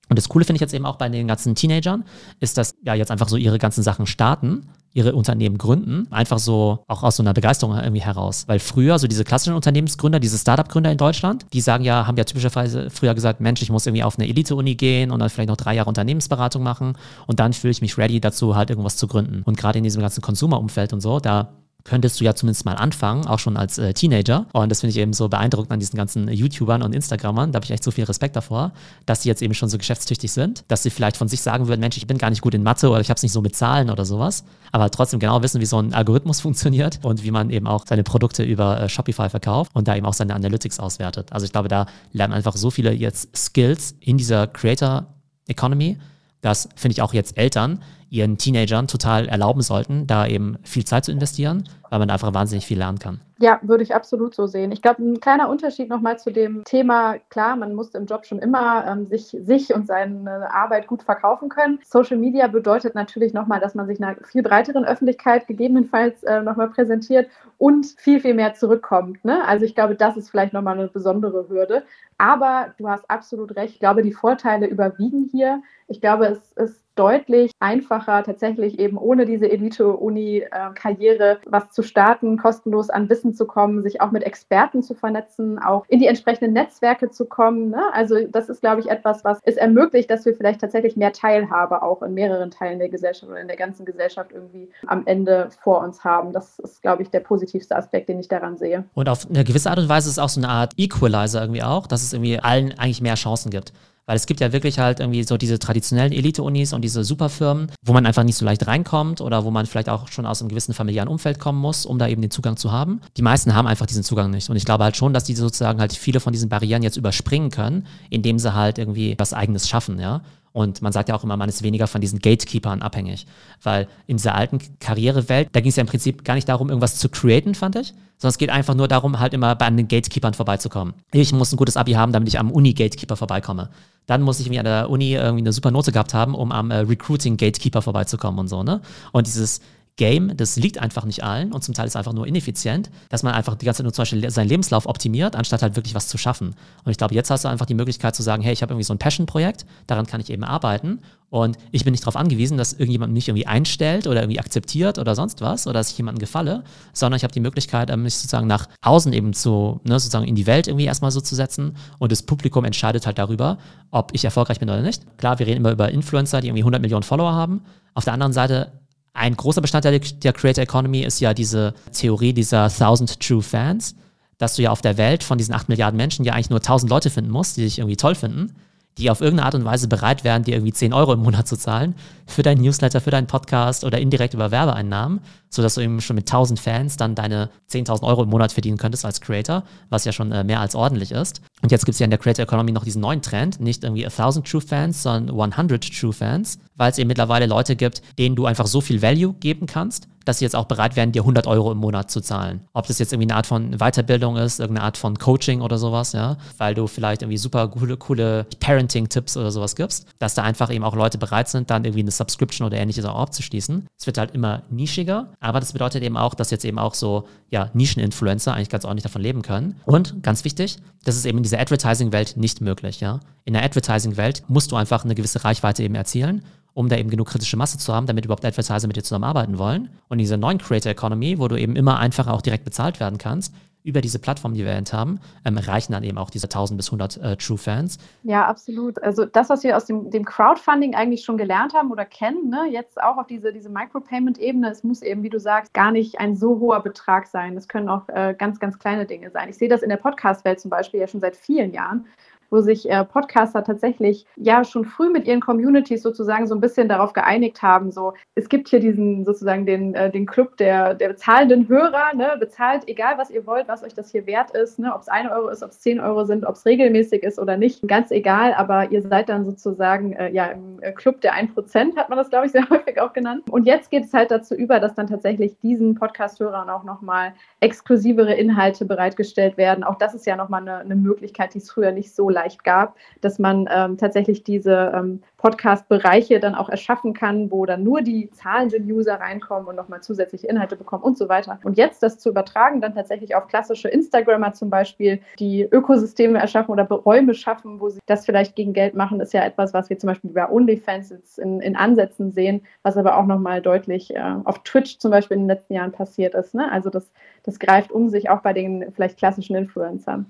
A: Und das Coole finde ich jetzt eben auch bei den ganzen Teenagern, ist, dass ja jetzt einfach so ihre ganzen Sachen starten, ihre Unternehmen gründen, einfach so auch aus so einer Begeisterung irgendwie heraus. Weil früher, so diese klassischen Unternehmensgründer, diese Startup-Gründer in Deutschland, die sagen ja, haben ja typischerweise früher gesagt, Mensch, ich muss irgendwie auf eine Elite-Uni gehen und dann vielleicht noch drei Jahre Unternehmensberatung machen und dann fühle ich mich ready dazu, halt irgendwas zu gründen. Und gerade in diesem ganzen Consumer-Umfeld und so, da könntest du ja zumindest mal anfangen, auch schon als äh, Teenager. Und das finde ich eben so beeindruckend an diesen ganzen YouTubern und Instagrammern. Da habe ich echt so viel Respekt davor, dass sie jetzt eben schon so geschäftstüchtig sind, dass sie vielleicht von sich sagen würden, Mensch, ich bin gar nicht gut in Mathe oder ich habe es nicht so mit Zahlen oder sowas, aber trotzdem genau wissen, wie so ein Algorithmus funktioniert und wie man eben auch seine Produkte über äh, Shopify verkauft und da eben auch seine Analytics auswertet. Also ich glaube, da lernen einfach so viele jetzt Skills in dieser Creator Economy, dass, finde ich, auch jetzt Eltern ihren Teenagern total erlauben sollten, da eben viel Zeit zu investieren, weil man einfach wahnsinnig viel lernen kann.
B: Ja, würde ich absolut so sehen. Ich glaube, ein kleiner Unterschied nochmal zu dem Thema, klar, man muss im Job schon immer ähm, sich, sich und seine Arbeit gut verkaufen können. Social Media bedeutet natürlich nochmal, dass man sich einer viel breiteren Öffentlichkeit gegebenenfalls äh, nochmal präsentiert und viel, viel mehr zurückkommt. Ne? Also ich glaube, das ist vielleicht nochmal eine besondere Hürde. Aber du hast absolut recht. Ich glaube, die Vorteile überwiegen hier. Ich glaube, es ist deutlich einfacher, tatsächlich eben ohne diese Elite-Uni-Karriere was zu starten, kostenlos an Wissen zu kommen, sich auch mit Experten zu vernetzen, auch in die entsprechenden Netzwerke zu kommen. Ne? Also das ist, glaube ich, etwas, was es ermöglicht, dass wir vielleicht tatsächlich mehr Teilhabe auch in mehreren Teilen der Gesellschaft oder in der ganzen Gesellschaft irgendwie am Ende vor uns haben. Das ist, glaube ich, der positivste Aspekt, den ich daran sehe.
A: Und auf eine gewisse Art und Weise ist es auch so eine Art Equalizer irgendwie auch, dass es irgendwie allen eigentlich mehr Chancen gibt. Weil es gibt ja wirklich halt irgendwie so diese traditionellen Elite-Unis und diese Superfirmen, wo man einfach nicht so leicht reinkommt oder wo man vielleicht auch schon aus einem gewissen familiären Umfeld kommen muss, um da eben den Zugang zu haben. Die meisten haben einfach diesen Zugang nicht. Und ich glaube halt schon, dass die sozusagen halt viele von diesen Barrieren jetzt überspringen können, indem sie halt irgendwie was Eigenes schaffen, ja. Und man sagt ja auch immer, man ist weniger von diesen Gatekeepern abhängig. Weil in dieser alten Karrierewelt, da ging es ja im Prinzip gar nicht darum, irgendwas zu createn, fand ich, sondern es geht einfach nur darum, halt immer bei den Gatekeepern vorbeizukommen. Ich muss ein gutes Abi haben, damit ich am Uni-Gatekeeper vorbeikomme. Dann muss ich mir an der Uni irgendwie eine super Note gehabt haben, um am äh, Recruiting-Gatekeeper vorbeizukommen und so, ne? Und dieses Game, das liegt einfach nicht allen und zum Teil ist es einfach nur ineffizient, dass man einfach die ganze Zeit nur zum Beispiel seinen Lebenslauf optimiert, anstatt halt wirklich was zu schaffen. Und ich glaube, jetzt hast du einfach die Möglichkeit zu sagen, hey, ich habe irgendwie so ein Passion-Projekt, daran kann ich eben arbeiten und ich bin nicht darauf angewiesen, dass irgendjemand mich irgendwie einstellt oder irgendwie akzeptiert oder sonst was oder dass ich jemandem gefalle, sondern ich habe die Möglichkeit, ähm, mich sozusagen nach außen eben zu, ne, sozusagen in die Welt irgendwie erstmal so zu setzen und das Publikum entscheidet halt darüber, ob ich erfolgreich bin oder nicht. Klar, wir reden immer über Influencer, die irgendwie 100 Millionen Follower haben. Auf der anderen Seite ein großer Bestandteil der Creator Economy ist ja diese Theorie dieser 1000 True Fans. dass du ja auf der Welt von diesen 8 Milliarden Menschen ja eigentlich nur 1000 Leute finden musst, die dich irgendwie toll finden die auf irgendeine Art und Weise bereit wären, dir irgendwie 10 Euro im Monat zu zahlen für deinen Newsletter, für deinen Podcast oder indirekt über Werbeeinnahmen, sodass du eben schon mit 1000 Fans dann deine 10.000 Euro im Monat verdienen könntest als Creator, was ja schon äh, mehr als ordentlich ist. Und jetzt gibt es ja in der Creator Economy noch diesen neuen Trend, nicht irgendwie 1000 True Fans, sondern 100 True Fans, weil es eben mittlerweile Leute gibt, denen du einfach so viel Value geben kannst, dass sie jetzt auch bereit wären, dir 100 Euro im Monat zu zahlen. Ob das jetzt irgendwie eine Art von Weiterbildung ist, irgendeine Art von Coaching oder sowas, ja, weil du vielleicht irgendwie super coole, coole Parenting-Tipps oder sowas gibst, dass da einfach eben auch Leute bereit sind, dann irgendwie eine Subscription oder ähnliches auch abzuschließen. Es wird halt immer nischiger, aber das bedeutet eben auch, dass jetzt eben auch so, ja, Nischen-Influencer eigentlich ganz ordentlich davon leben können. Und ganz wichtig, das ist eben in dieser Advertising-Welt nicht möglich, ja. In der Advertising-Welt musst du einfach eine gewisse Reichweite eben erzielen um da eben genug kritische Masse zu haben, damit überhaupt Advertiser mit dir zusammenarbeiten wollen. Und diese neuen Creator Economy, wo du eben immer einfacher auch direkt bezahlt werden kannst, über diese Plattform, die wir erwähnt haben, ähm, reichen dann eben auch diese 1000 bis 100 äh, True Fans.
B: Ja, absolut. Also das, was wir aus dem, dem Crowdfunding eigentlich schon gelernt haben oder kennen, ne, jetzt auch auf diese, diese Micropayment-Ebene, es muss eben, wie du sagst, gar nicht ein so hoher Betrag sein. Es können auch äh, ganz, ganz kleine Dinge sein. Ich sehe das in der Podcast-Welt zum Beispiel ja schon seit vielen Jahren wo sich äh, Podcaster tatsächlich ja schon früh mit ihren Communities sozusagen so ein bisschen darauf geeinigt haben. So, es gibt hier diesen sozusagen den, äh, den Club der, der bezahlenden Hörer, ne? bezahlt egal, was ihr wollt, was euch das hier wert ist, ne? ob es ein Euro ist, ob es zehn Euro sind, ob es regelmäßig ist oder nicht, ganz egal, aber ihr seid dann sozusagen äh, ja im äh, Club der 1%, hat man das, glaube ich, sehr häufig auch genannt. Und jetzt geht es halt dazu über, dass dann tatsächlich diesen Podcast-Hörern auch nochmal exklusivere Inhalte bereitgestellt werden. Auch das ist ja nochmal eine, eine Möglichkeit, die es früher nicht so leicht leicht gab, dass man ähm, tatsächlich diese ähm, Podcast-Bereiche dann auch erschaffen kann, wo dann nur die zahlenden User reinkommen und nochmal zusätzliche Inhalte bekommen und so weiter. Und jetzt das zu übertragen, dann tatsächlich auf klassische Instagrammer zum Beispiel, die Ökosysteme erschaffen oder Räume schaffen, wo sie das vielleicht gegen Geld machen, ist ja etwas, was wir zum Beispiel bei OnlyFans jetzt in, in Ansätzen sehen, was aber auch nochmal deutlich äh, auf Twitch zum Beispiel in den letzten Jahren passiert ist. Ne? Also das, das greift um sich auch bei den vielleicht klassischen Influencern.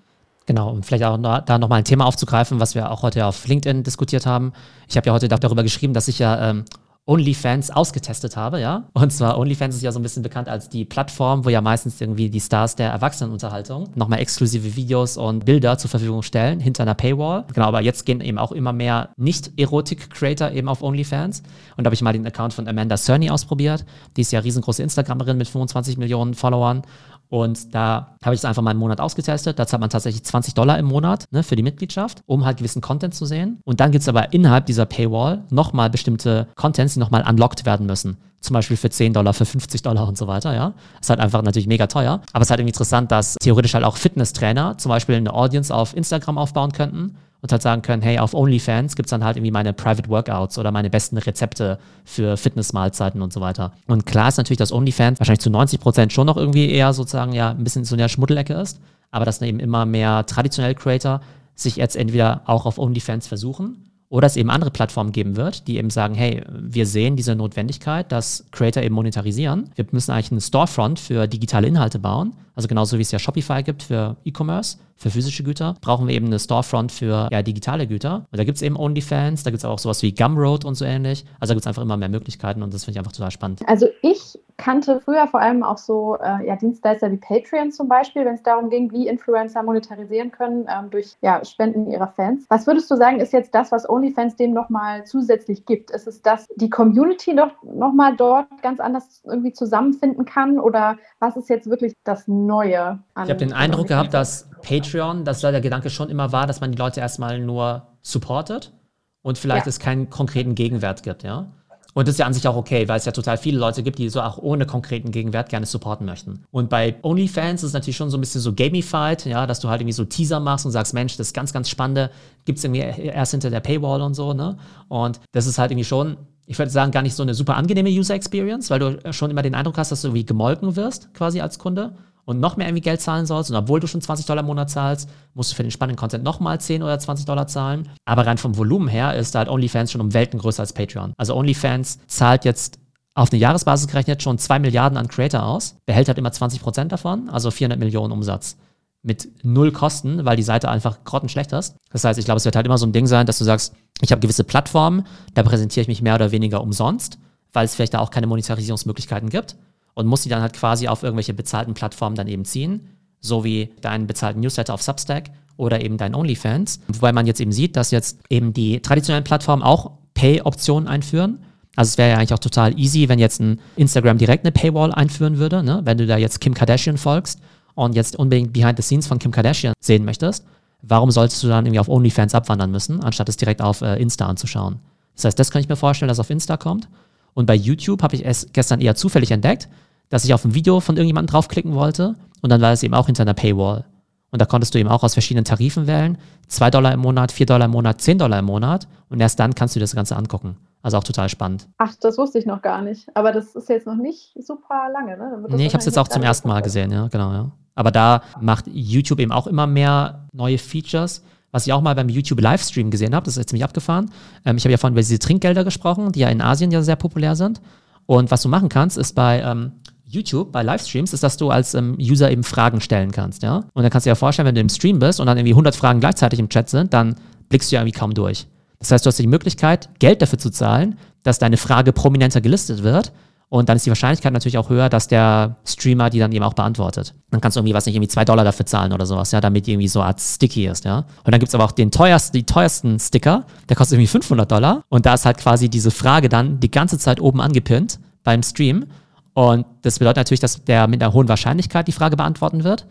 A: Genau, um vielleicht auch da nochmal ein Thema aufzugreifen, was wir auch heute auf LinkedIn diskutiert haben. Ich habe ja heute darüber geschrieben, dass ich ja ähm, OnlyFans ausgetestet habe, ja. Und zwar OnlyFans ist ja so ein bisschen bekannt als die Plattform, wo ja meistens irgendwie die Stars der Erwachsenenunterhaltung nochmal exklusive Videos und Bilder zur Verfügung stellen, hinter einer Paywall. Genau, aber jetzt gehen eben auch immer mehr Nicht-Erotik-Creator eben auf OnlyFans. Und da habe ich mal den Account von Amanda Cerny ausprobiert. Die ist ja riesengroße Instagramerin mit 25 Millionen Followern. Und da habe ich es einfach mal einen Monat ausgetestet. Da zahlt man tatsächlich 20 Dollar im Monat ne, für die Mitgliedschaft, um halt gewissen Content zu sehen. Und dann gibt es aber innerhalb dieser Paywall nochmal bestimmte Contents, die nochmal unlocked werden müssen. Zum Beispiel für 10 Dollar, für 50 Dollar und so weiter, ja. Ist halt einfach natürlich mega teuer. Aber es ist halt interessant, dass theoretisch halt auch Fitnesstrainer zum Beispiel eine Audience auf Instagram aufbauen könnten und halt sagen können, hey, auf OnlyFans gibt es dann halt irgendwie meine Private Workouts oder meine besten Rezepte für Fitnessmahlzeiten und so weiter. Und klar ist natürlich, dass OnlyFans wahrscheinlich zu 90 Prozent schon noch irgendwie eher sozusagen ja ein bisschen so eine Schmuddelecke ist, aber dass eben immer mehr traditionelle Creator sich jetzt entweder auch auf OnlyFans versuchen oder es eben andere Plattformen geben wird, die eben sagen, hey, wir sehen diese Notwendigkeit, dass Creator eben monetarisieren. Wir müssen eigentlich einen Storefront für digitale Inhalte bauen. Also genauso wie es ja Shopify gibt für E-Commerce für physische Güter, brauchen wir eben eine Storefront für ja, digitale Güter. Und da gibt es eben OnlyFans, da gibt es auch sowas wie Gumroad und so ähnlich. Also da gibt es einfach immer mehr Möglichkeiten und das finde ich einfach total spannend.
B: Also ich kannte früher vor allem auch so äh, ja, Dienstleister wie Patreon zum Beispiel, wenn es darum ging, wie Influencer monetarisieren können ähm, durch ja, Spenden ihrer Fans. Was würdest du sagen, ist jetzt das, was OnlyFans dem nochmal zusätzlich gibt? Ist es, dass die Community doch nochmal dort ganz anders irgendwie zusammenfinden kann oder was ist jetzt wirklich das Neue?
A: ich habe den Eindruck gehabt, dass Patreon, dass der Gedanke schon immer war, dass man die Leute erstmal nur supportet und vielleicht ja. es keinen konkreten Gegenwert gibt, ja. Und das ist ja an sich auch okay, weil es ja total viele Leute gibt, die so auch ohne konkreten Gegenwert gerne supporten möchten. Und bei OnlyFans ist es natürlich schon so ein bisschen so gamified, ja, dass du halt irgendwie so Teaser machst und sagst, Mensch, das ist ganz, ganz spannende, gibt es irgendwie erst hinter der Paywall und so, ne? Und das ist halt irgendwie schon, ich würde sagen, gar nicht so eine super angenehme User Experience, weil du schon immer den Eindruck hast, dass du irgendwie gemolken wirst, quasi als Kunde und noch mehr irgendwie Geld zahlen sollst, und obwohl du schon 20 Dollar im Monat zahlst, musst du für den spannenden Content nochmal 10 oder 20 Dollar zahlen. Aber rein vom Volumen her ist halt OnlyFans schon um Welten größer als Patreon. Also OnlyFans zahlt jetzt auf eine Jahresbasis gerechnet schon 2 Milliarden an Creator aus, behält halt immer 20 Prozent davon, also 400 Millionen Umsatz. Mit null Kosten, weil die Seite einfach grottenschlecht ist. Das heißt, ich glaube, es wird halt immer so ein Ding sein, dass du sagst, ich habe gewisse Plattformen, da präsentiere ich mich mehr oder weniger umsonst, weil es vielleicht da auch keine Monetarisierungsmöglichkeiten gibt und muss die dann halt quasi auf irgendwelche bezahlten Plattformen dann eben ziehen. so wie deinen bezahlten Newsletter auf Substack oder eben dein OnlyFans. Wobei man jetzt eben sieht, dass jetzt eben die traditionellen Plattformen auch Pay-Optionen einführen. Also es wäre ja eigentlich auch total easy, wenn jetzt ein Instagram direkt eine Paywall einführen würde, ne? wenn du da jetzt Kim Kardashian folgst und jetzt unbedingt Behind the Scenes von Kim Kardashian sehen möchtest, warum solltest du dann irgendwie auf OnlyFans abwandern müssen, anstatt es direkt auf äh, Insta anzuschauen? Das heißt, das kann ich mir vorstellen, dass auf Insta kommt. Und bei YouTube habe ich es gestern eher zufällig entdeckt, dass ich auf ein Video von irgendjemandem draufklicken wollte und dann war es eben auch hinter einer Paywall. Und da konntest du eben auch aus verschiedenen Tarifen wählen. 2 Dollar im Monat, 4 Dollar im Monat, 10 Dollar im Monat. Und erst dann kannst du dir das Ganze angucken. Also auch total spannend.
B: Ach, das wusste ich noch gar nicht. Aber das ist jetzt noch nicht super lange, ne?
A: Nee, ich habe es jetzt auch zum ersten Mal gesehen, ja, genau, ja. Aber da macht YouTube eben auch immer mehr neue Features. Was ich auch mal beim YouTube Livestream gesehen habe, das ist jetzt ziemlich abgefahren. Ähm, ich habe ja vorhin über diese Trinkgelder gesprochen, die ja in Asien ja sehr populär sind. Und was du machen kannst, ist bei ähm, YouTube, bei Livestreams, ist, dass du als ähm, User eben Fragen stellen kannst, ja. Und dann kannst du dir vorstellen, wenn du im Stream bist und dann irgendwie 100 Fragen gleichzeitig im Chat sind, dann blickst du ja irgendwie kaum durch. Das heißt, du hast die Möglichkeit, Geld dafür zu zahlen, dass deine Frage prominenter gelistet wird. Und dann ist die Wahrscheinlichkeit natürlich auch höher, dass der Streamer die dann eben auch beantwortet. Dann kannst du irgendwie, was nicht, irgendwie zwei Dollar dafür zahlen oder sowas, ja, damit die irgendwie so eine Art Sticky ist, ja. Und dann gibt es aber auch den teuersten, die teuersten Sticker, der kostet irgendwie 500 Dollar. Und da ist halt quasi diese Frage dann die ganze Zeit oben angepinnt beim Stream. Und das bedeutet natürlich, dass der mit einer hohen Wahrscheinlichkeit die Frage beantworten wird.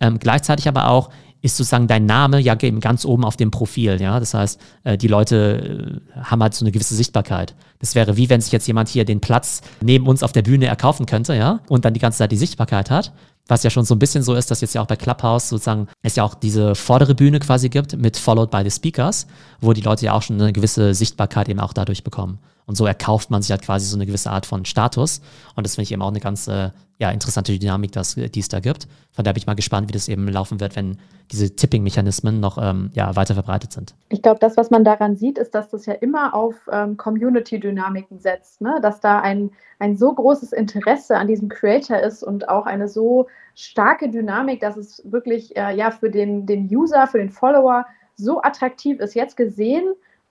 A: Ähm, gleichzeitig aber auch ist sozusagen dein Name ja eben ganz oben auf dem Profil, ja. Das heißt, äh, die Leute äh, haben halt so eine gewisse Sichtbarkeit. Das wäre wie wenn sich jetzt jemand hier den Platz neben uns auf der Bühne erkaufen könnte, ja, und dann die ganze Zeit die Sichtbarkeit hat. Was ja schon so ein bisschen so ist, dass jetzt ja auch bei Clubhouse sozusagen es ja auch diese vordere Bühne quasi gibt mit Followed by the Speakers, wo die Leute ja auch schon eine gewisse Sichtbarkeit eben auch dadurch bekommen. Und so erkauft man sich halt quasi so eine gewisse Art von Status. Und das finde ich eben auch eine ganz äh, ja, interessante Dynamik, dass, die es da gibt. Von daher bin ich mal gespannt, wie das eben laufen wird, wenn diese Tipping-Mechanismen noch ähm, ja, weiter verbreitet sind.
B: Ich glaube, das, was man daran sieht, ist, dass das ja immer auf ähm, Community-Dynamiken setzt. Ne? Dass da ein, ein so großes Interesse an diesem Creator ist und auch eine so starke Dynamik, dass es wirklich äh, ja, für den, den User, für den Follower so attraktiv ist, jetzt gesehen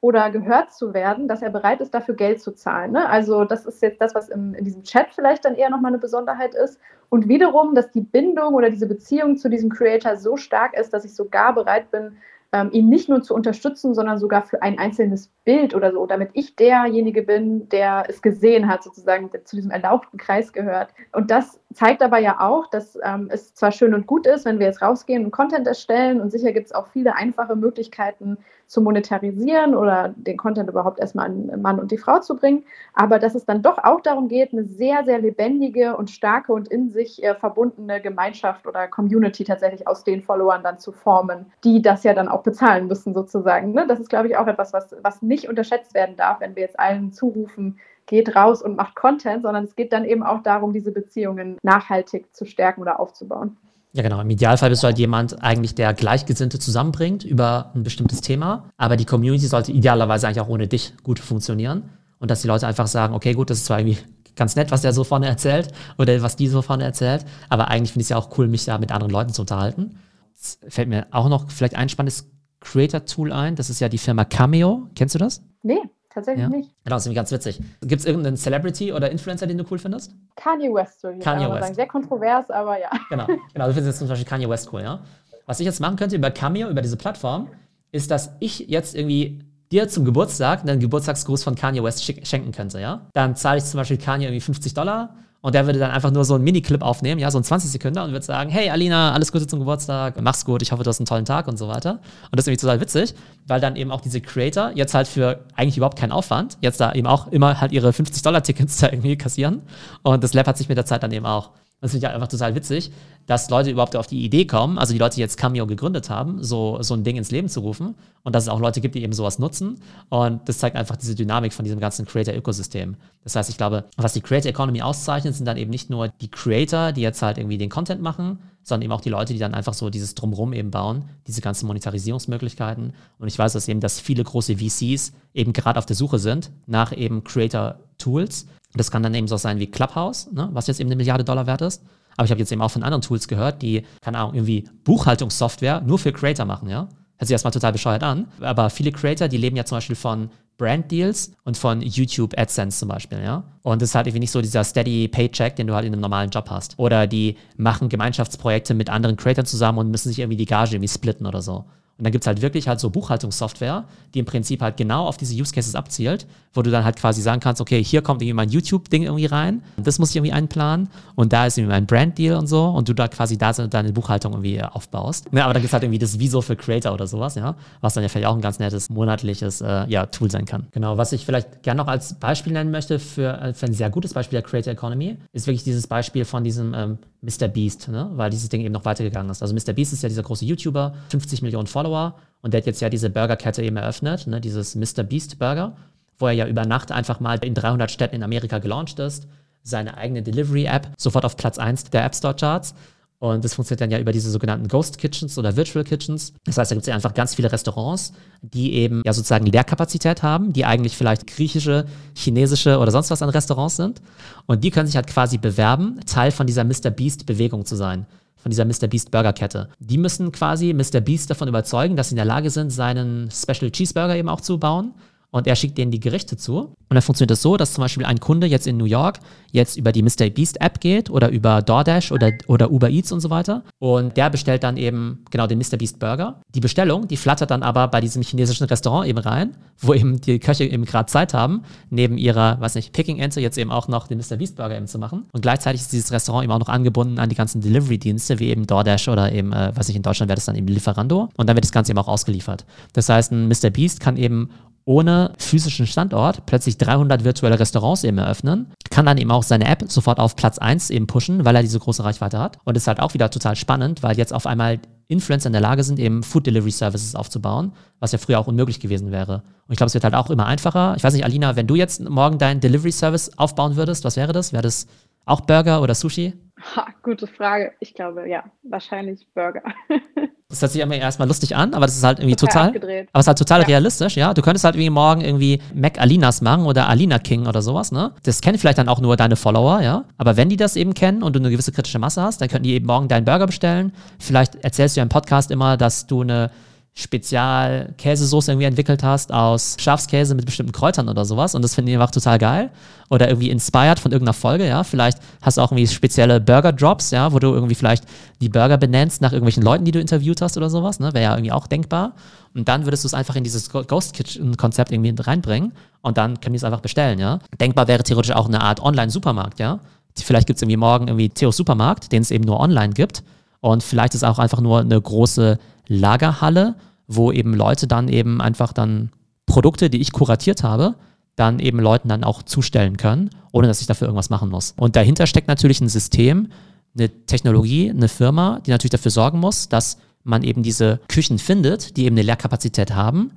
B: oder gehört zu werden, dass er bereit ist, dafür Geld zu zahlen. Ne? Also das ist jetzt das, was im, in diesem Chat vielleicht dann eher nochmal eine Besonderheit ist. Und wiederum, dass die Bindung oder diese Beziehung zu diesem Creator so stark ist, dass ich sogar bereit bin, ähm, ihn nicht nur zu unterstützen, sondern sogar für ein einzelnes Bild oder so, damit ich derjenige bin, der es gesehen hat, sozusagen, zu diesem erlauchten Kreis gehört. Und das zeigt aber ja auch, dass ähm, es zwar schön und gut ist, wenn wir jetzt rausgehen und Content erstellen und sicher gibt es auch viele einfache Möglichkeiten zu monetarisieren oder den Content überhaupt erstmal an Mann und die Frau zu bringen, aber dass es dann doch auch darum geht, eine sehr, sehr lebendige und starke und in sich äh, verbundene Gemeinschaft oder Community tatsächlich aus den Followern dann zu formen, die das ja dann auch bezahlen müssen sozusagen. Ne? Das ist, glaube ich, auch etwas, was, was nicht unterschätzt werden darf, wenn wir jetzt allen zurufen, geht raus und macht Content, sondern es geht dann eben auch darum, diese Beziehungen nachhaltig zu stärken oder aufzubauen.
A: Ja, genau. Im Idealfall bist du halt jemand eigentlich, der Gleichgesinnte zusammenbringt über ein bestimmtes Thema. Aber die Community sollte idealerweise eigentlich auch ohne dich gut funktionieren. Und dass die Leute einfach sagen, okay, gut, das ist zwar irgendwie ganz nett, was der so vorne erzählt oder was die so vorne erzählt. Aber eigentlich finde ich es ja auch cool, mich da mit anderen Leuten zu unterhalten. Jetzt fällt mir auch noch vielleicht ein spannendes Creator-Tool ein. Das ist ja die Firma Cameo. Kennst du das?
B: Nee tatsächlich ja? nicht.
A: Genau, das ist nämlich ganz witzig. Gibt es irgendeinen Celebrity oder Influencer, den du cool findest?
B: Kanye West, würde ich Kanye West. sagen. Sehr kontrovers, aber ja.
A: Genau, genau. Du findest jetzt zum Beispiel Kanye West cool, ja? Was ich jetzt machen könnte über Cameo, über diese Plattform, ist, dass ich jetzt irgendwie dir zum Geburtstag einen Geburtstagsgruß von Kanye West schenken könnte, ja? Dann zahle ich zum Beispiel Kanye irgendwie 50 Dollar und der würde dann einfach nur so einen Miniclip aufnehmen, ja, so ein 20 Sekunden und würde sagen, hey Alina, alles Gute zum Geburtstag, mach's gut, ich hoffe, du hast einen tollen Tag und so weiter. Und das ist irgendwie total witzig, weil dann eben auch diese Creator jetzt halt für eigentlich überhaupt keinen Aufwand, jetzt da eben auch immer halt ihre 50-Dollar-Tickets da irgendwie kassieren. Und das Lab hat sich mit der Zeit dann eben auch das finde ich einfach total witzig, dass Leute überhaupt auf die Idee kommen, also die Leute, die jetzt Cameo gegründet haben, so, so ein Ding ins Leben zu rufen und dass es auch Leute gibt, die eben sowas nutzen. Und das zeigt einfach diese Dynamik von diesem ganzen Creator-Ökosystem. Das heißt, ich glaube, was die Creator Economy auszeichnet, sind dann eben nicht nur die Creator, die jetzt halt irgendwie den Content machen, sondern eben auch die Leute, die dann einfach so dieses Drumrum eben bauen, diese ganzen Monetarisierungsmöglichkeiten. Und ich weiß dass eben, dass viele große VCs eben gerade auf der Suche sind nach eben Creator-Tools, das kann dann eben so sein wie Clubhouse, ne, was jetzt eben eine Milliarde Dollar wert ist. Aber ich habe jetzt eben auch von anderen Tools gehört, die, keine Ahnung, irgendwie Buchhaltungssoftware nur für Creator machen, ja. Hört sich erstmal total bescheuert an. Aber viele Creator, die leben ja zum Beispiel von Brand Deals und von YouTube AdSense zum Beispiel, ja. Und das ist halt irgendwie nicht so dieser steady Paycheck, den du halt in einem normalen Job hast. Oder die machen Gemeinschaftsprojekte mit anderen Creators zusammen und müssen sich irgendwie die Gage irgendwie splitten oder so. Und dann gibt es halt wirklich halt so Buchhaltungssoftware, die im Prinzip halt genau auf diese Use Cases abzielt, wo du dann halt quasi sagen kannst, okay, hier kommt irgendwie mein YouTube-Ding irgendwie rein, das muss ich irgendwie einplanen und da ist irgendwie mein Brand-Deal und so und du da quasi da deine Buchhaltung irgendwie aufbaust. Ja, aber dann gibt es halt irgendwie das Viso für Creator oder sowas, ja, was dann ja vielleicht auch ein ganz nettes monatliches äh, ja, Tool sein kann. Genau, was ich vielleicht gerne noch als Beispiel nennen möchte für, äh, für ein sehr gutes Beispiel der Creator Economy, ist wirklich dieses Beispiel von diesem ähm, Mr. Beast, ne? weil dieses Ding eben noch weitergegangen ist. Also Mr. Beast ist ja dieser große YouTuber, 50 Millionen Follower und der hat jetzt ja diese Burgerkette eben eröffnet, ne? dieses Mr. Beast Burger, wo er ja über Nacht einfach mal in 300 Städten in Amerika gelauncht ist, seine eigene Delivery-App sofort auf Platz 1 der App Store Charts und das funktioniert dann ja über diese sogenannten Ghost Kitchens oder Virtual Kitchens. Das heißt, da gibt es ja einfach ganz viele Restaurants, die eben ja sozusagen Leerkapazität haben, die eigentlich vielleicht griechische, chinesische oder sonst was an Restaurants sind. Und die können sich halt quasi bewerben, Teil von dieser Mr. Beast Bewegung zu sein von dieser Mr. Beast Burger Kette. Die müssen quasi Mr. Beast davon überzeugen, dass sie in der Lage sind, seinen Special Cheeseburger eben auch zu bauen und er schickt denen die Gerichte zu. Und dann funktioniert das so, dass zum Beispiel ein Kunde jetzt in New York jetzt über die Mr. Beast App geht oder über DoorDash oder, oder Uber Eats und so weiter. Und der bestellt dann eben genau den Mr. Beast Burger. Die Bestellung, die flattert dann aber bei diesem chinesischen Restaurant eben rein, wo eben die Köche eben gerade Zeit haben, neben ihrer, weiß nicht, Picking-Ente jetzt eben auch noch den Mr. Beast Burger eben zu machen. Und gleichzeitig ist dieses Restaurant eben auch noch angebunden an die ganzen Delivery-Dienste, wie eben DoorDash oder eben, äh, weiß nicht, in Deutschland wäre das dann eben Lieferando. Und dann wird das Ganze eben auch ausgeliefert. Das heißt, ein Mr. Beast kann eben ohne physischen Standort plötzlich 300 virtuelle Restaurants eben eröffnen, kann dann eben auch seine App sofort auf Platz 1 eben pushen, weil er diese große Reichweite hat. Und ist halt auch wieder total spannend, weil jetzt auf einmal Influencer in der Lage sind, eben Food Delivery Services aufzubauen, was ja früher auch unmöglich gewesen wäre. Und ich glaube, es wird halt auch immer einfacher. Ich weiß nicht, Alina, wenn du jetzt morgen deinen Delivery Service aufbauen würdest, was wäre das? Wäre das auch Burger oder Sushi?
B: Ha, gute Frage. Ich glaube, ja, wahrscheinlich Burger.
A: Das hört sich immer erstmal lustig an, aber das ist halt irgendwie total, total aber es ist halt total ja. realistisch, ja. Du könntest halt irgendwie morgen irgendwie Mac Alinas machen oder Alina King oder sowas, ne? Das kennen vielleicht dann auch nur deine Follower, ja. Aber wenn die das eben kennen und du eine gewisse kritische Masse hast, dann könnten die eben morgen deinen Burger bestellen. Vielleicht erzählst du ja im Podcast immer, dass du eine Spezial-Käsesoße irgendwie entwickelt hast aus Schafskäse mit bestimmten Kräutern oder sowas und das finden die einfach total geil. Oder irgendwie inspired von irgendeiner Folge, ja. Vielleicht hast du auch irgendwie spezielle Burger-Drops, ja, wo du irgendwie vielleicht die Burger benennst nach irgendwelchen Leuten, die du interviewt hast oder sowas, ne? Wäre ja irgendwie auch denkbar. Und dann würdest du es einfach in dieses Ghost Kitchen-Konzept irgendwie reinbringen und dann können die es einfach bestellen, ja. Denkbar wäre theoretisch auch eine Art Online-Supermarkt, ja. Vielleicht gibt es irgendwie morgen irgendwie Theos Supermarkt, den es eben nur online gibt. Und vielleicht ist auch einfach nur eine große Lagerhalle, wo eben Leute dann eben einfach dann Produkte, die ich kuratiert habe, dann eben Leuten dann auch zustellen können, ohne dass ich dafür irgendwas machen muss. Und dahinter steckt natürlich ein System, eine Technologie, eine Firma, die natürlich dafür sorgen muss, dass man eben diese Küchen findet, die eben eine Leerkapazität haben,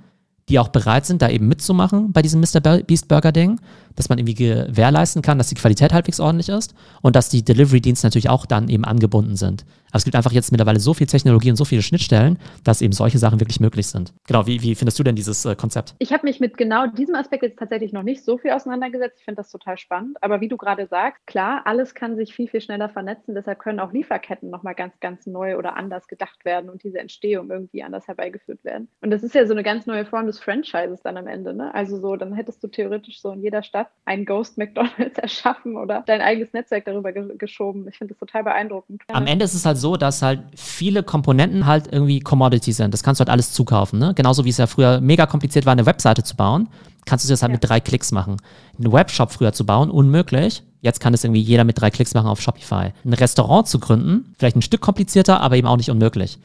A: die auch bereit sind, da eben mitzumachen bei diesem Mr. Beast Burger Ding, dass man irgendwie gewährleisten kann, dass die Qualität halbwegs ordentlich ist und dass die Delivery-Dienste natürlich auch dann eben angebunden sind. Aber es gibt einfach jetzt mittlerweile so viel Technologie und so viele Schnittstellen, dass eben solche Sachen wirklich möglich sind. Genau, wie, wie findest du denn dieses äh, Konzept?
B: Ich habe mich mit genau diesem Aspekt jetzt tatsächlich noch nicht so viel auseinandergesetzt. Ich finde das total spannend. Aber wie du gerade sagst, klar, alles kann sich viel, viel schneller vernetzen. Deshalb können auch Lieferketten nochmal ganz, ganz neu oder anders gedacht werden und diese Entstehung irgendwie anders herbeigeführt werden. Und das ist ja so eine ganz neue Form des Franchises dann am Ende. Ne? Also so, dann hättest du theoretisch so in jeder Stadt einen Ghost McDonalds erschaffen oder dein eigenes Netzwerk darüber ge geschoben. Ich finde das total beeindruckend.
A: Am Ende ist es halt so, dass halt viele Komponenten halt irgendwie Commodity sind. Das kannst du halt alles zukaufen. Ne? Genauso wie es ja früher mega kompliziert war, eine Webseite zu bauen, kannst du das halt ja. mit drei Klicks machen. Einen Webshop früher zu bauen, unmöglich. Jetzt kann es irgendwie jeder mit drei Klicks machen auf Shopify. Ein Restaurant zu gründen, vielleicht ein Stück komplizierter, aber eben auch nicht unmöglich.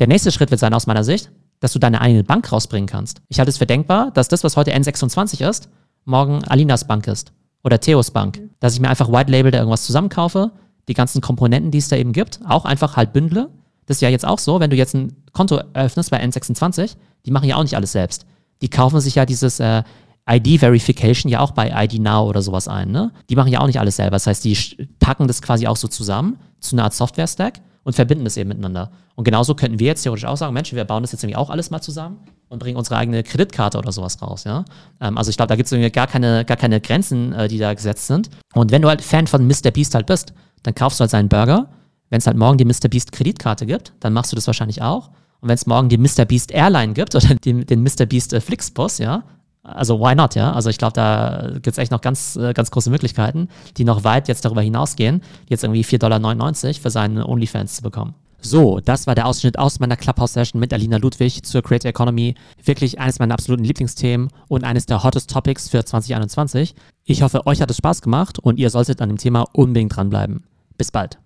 A: Der nächste Schritt wird sein, aus meiner Sicht, dass du deine eigene Bank rausbringen kannst. Ich halte es für denkbar, dass das, was heute N26 ist, morgen Alinas Bank ist oder Theos Bank. Mhm. Dass ich mir einfach White Label da irgendwas zusammenkaufe, die ganzen Komponenten, die es da eben gibt, auch einfach halt bündle. Das ist ja jetzt auch so, wenn du jetzt ein Konto öffnest bei N26, die machen ja auch nicht alles selbst. Die kaufen sich ja dieses äh, ID-Verification ja auch bei ID Now oder sowas ein. Ne? Die machen ja auch nicht alles selber. Das heißt, die packen das quasi auch so zusammen zu einer Art Software-Stack und verbinden das eben miteinander. Und genauso könnten wir jetzt theoretisch auch sagen, Mensch, wir bauen das jetzt irgendwie auch alles mal zusammen und bringen unsere eigene Kreditkarte oder sowas raus, ja. Ähm, also ich glaube, da gibt es irgendwie gar keine, gar keine Grenzen, äh, die da gesetzt sind. Und wenn du halt Fan von Mr. Beast halt bist, dann kaufst du halt seinen Burger. Wenn es halt morgen die Mr. Beast Kreditkarte gibt, dann machst du das wahrscheinlich auch. Und wenn es morgen die Mr. Beast Airline gibt oder den, den Mr. Beast äh, Flixbus, ja, also why not, ja? Also ich glaube, da gibt es echt noch ganz, äh, ganz große Möglichkeiten, die noch weit jetzt darüber hinausgehen, jetzt irgendwie 4,99 Dollar für seine OnlyFans zu bekommen. So, das war der Ausschnitt aus meiner Clubhouse-Session mit Alina Ludwig zur Creator Economy. Wirklich eines meiner absoluten Lieblingsthemen und eines der hottest Topics für 2021. Ich hoffe, euch hat es Spaß gemacht und ihr solltet an dem Thema unbedingt dranbleiben. Bis bald.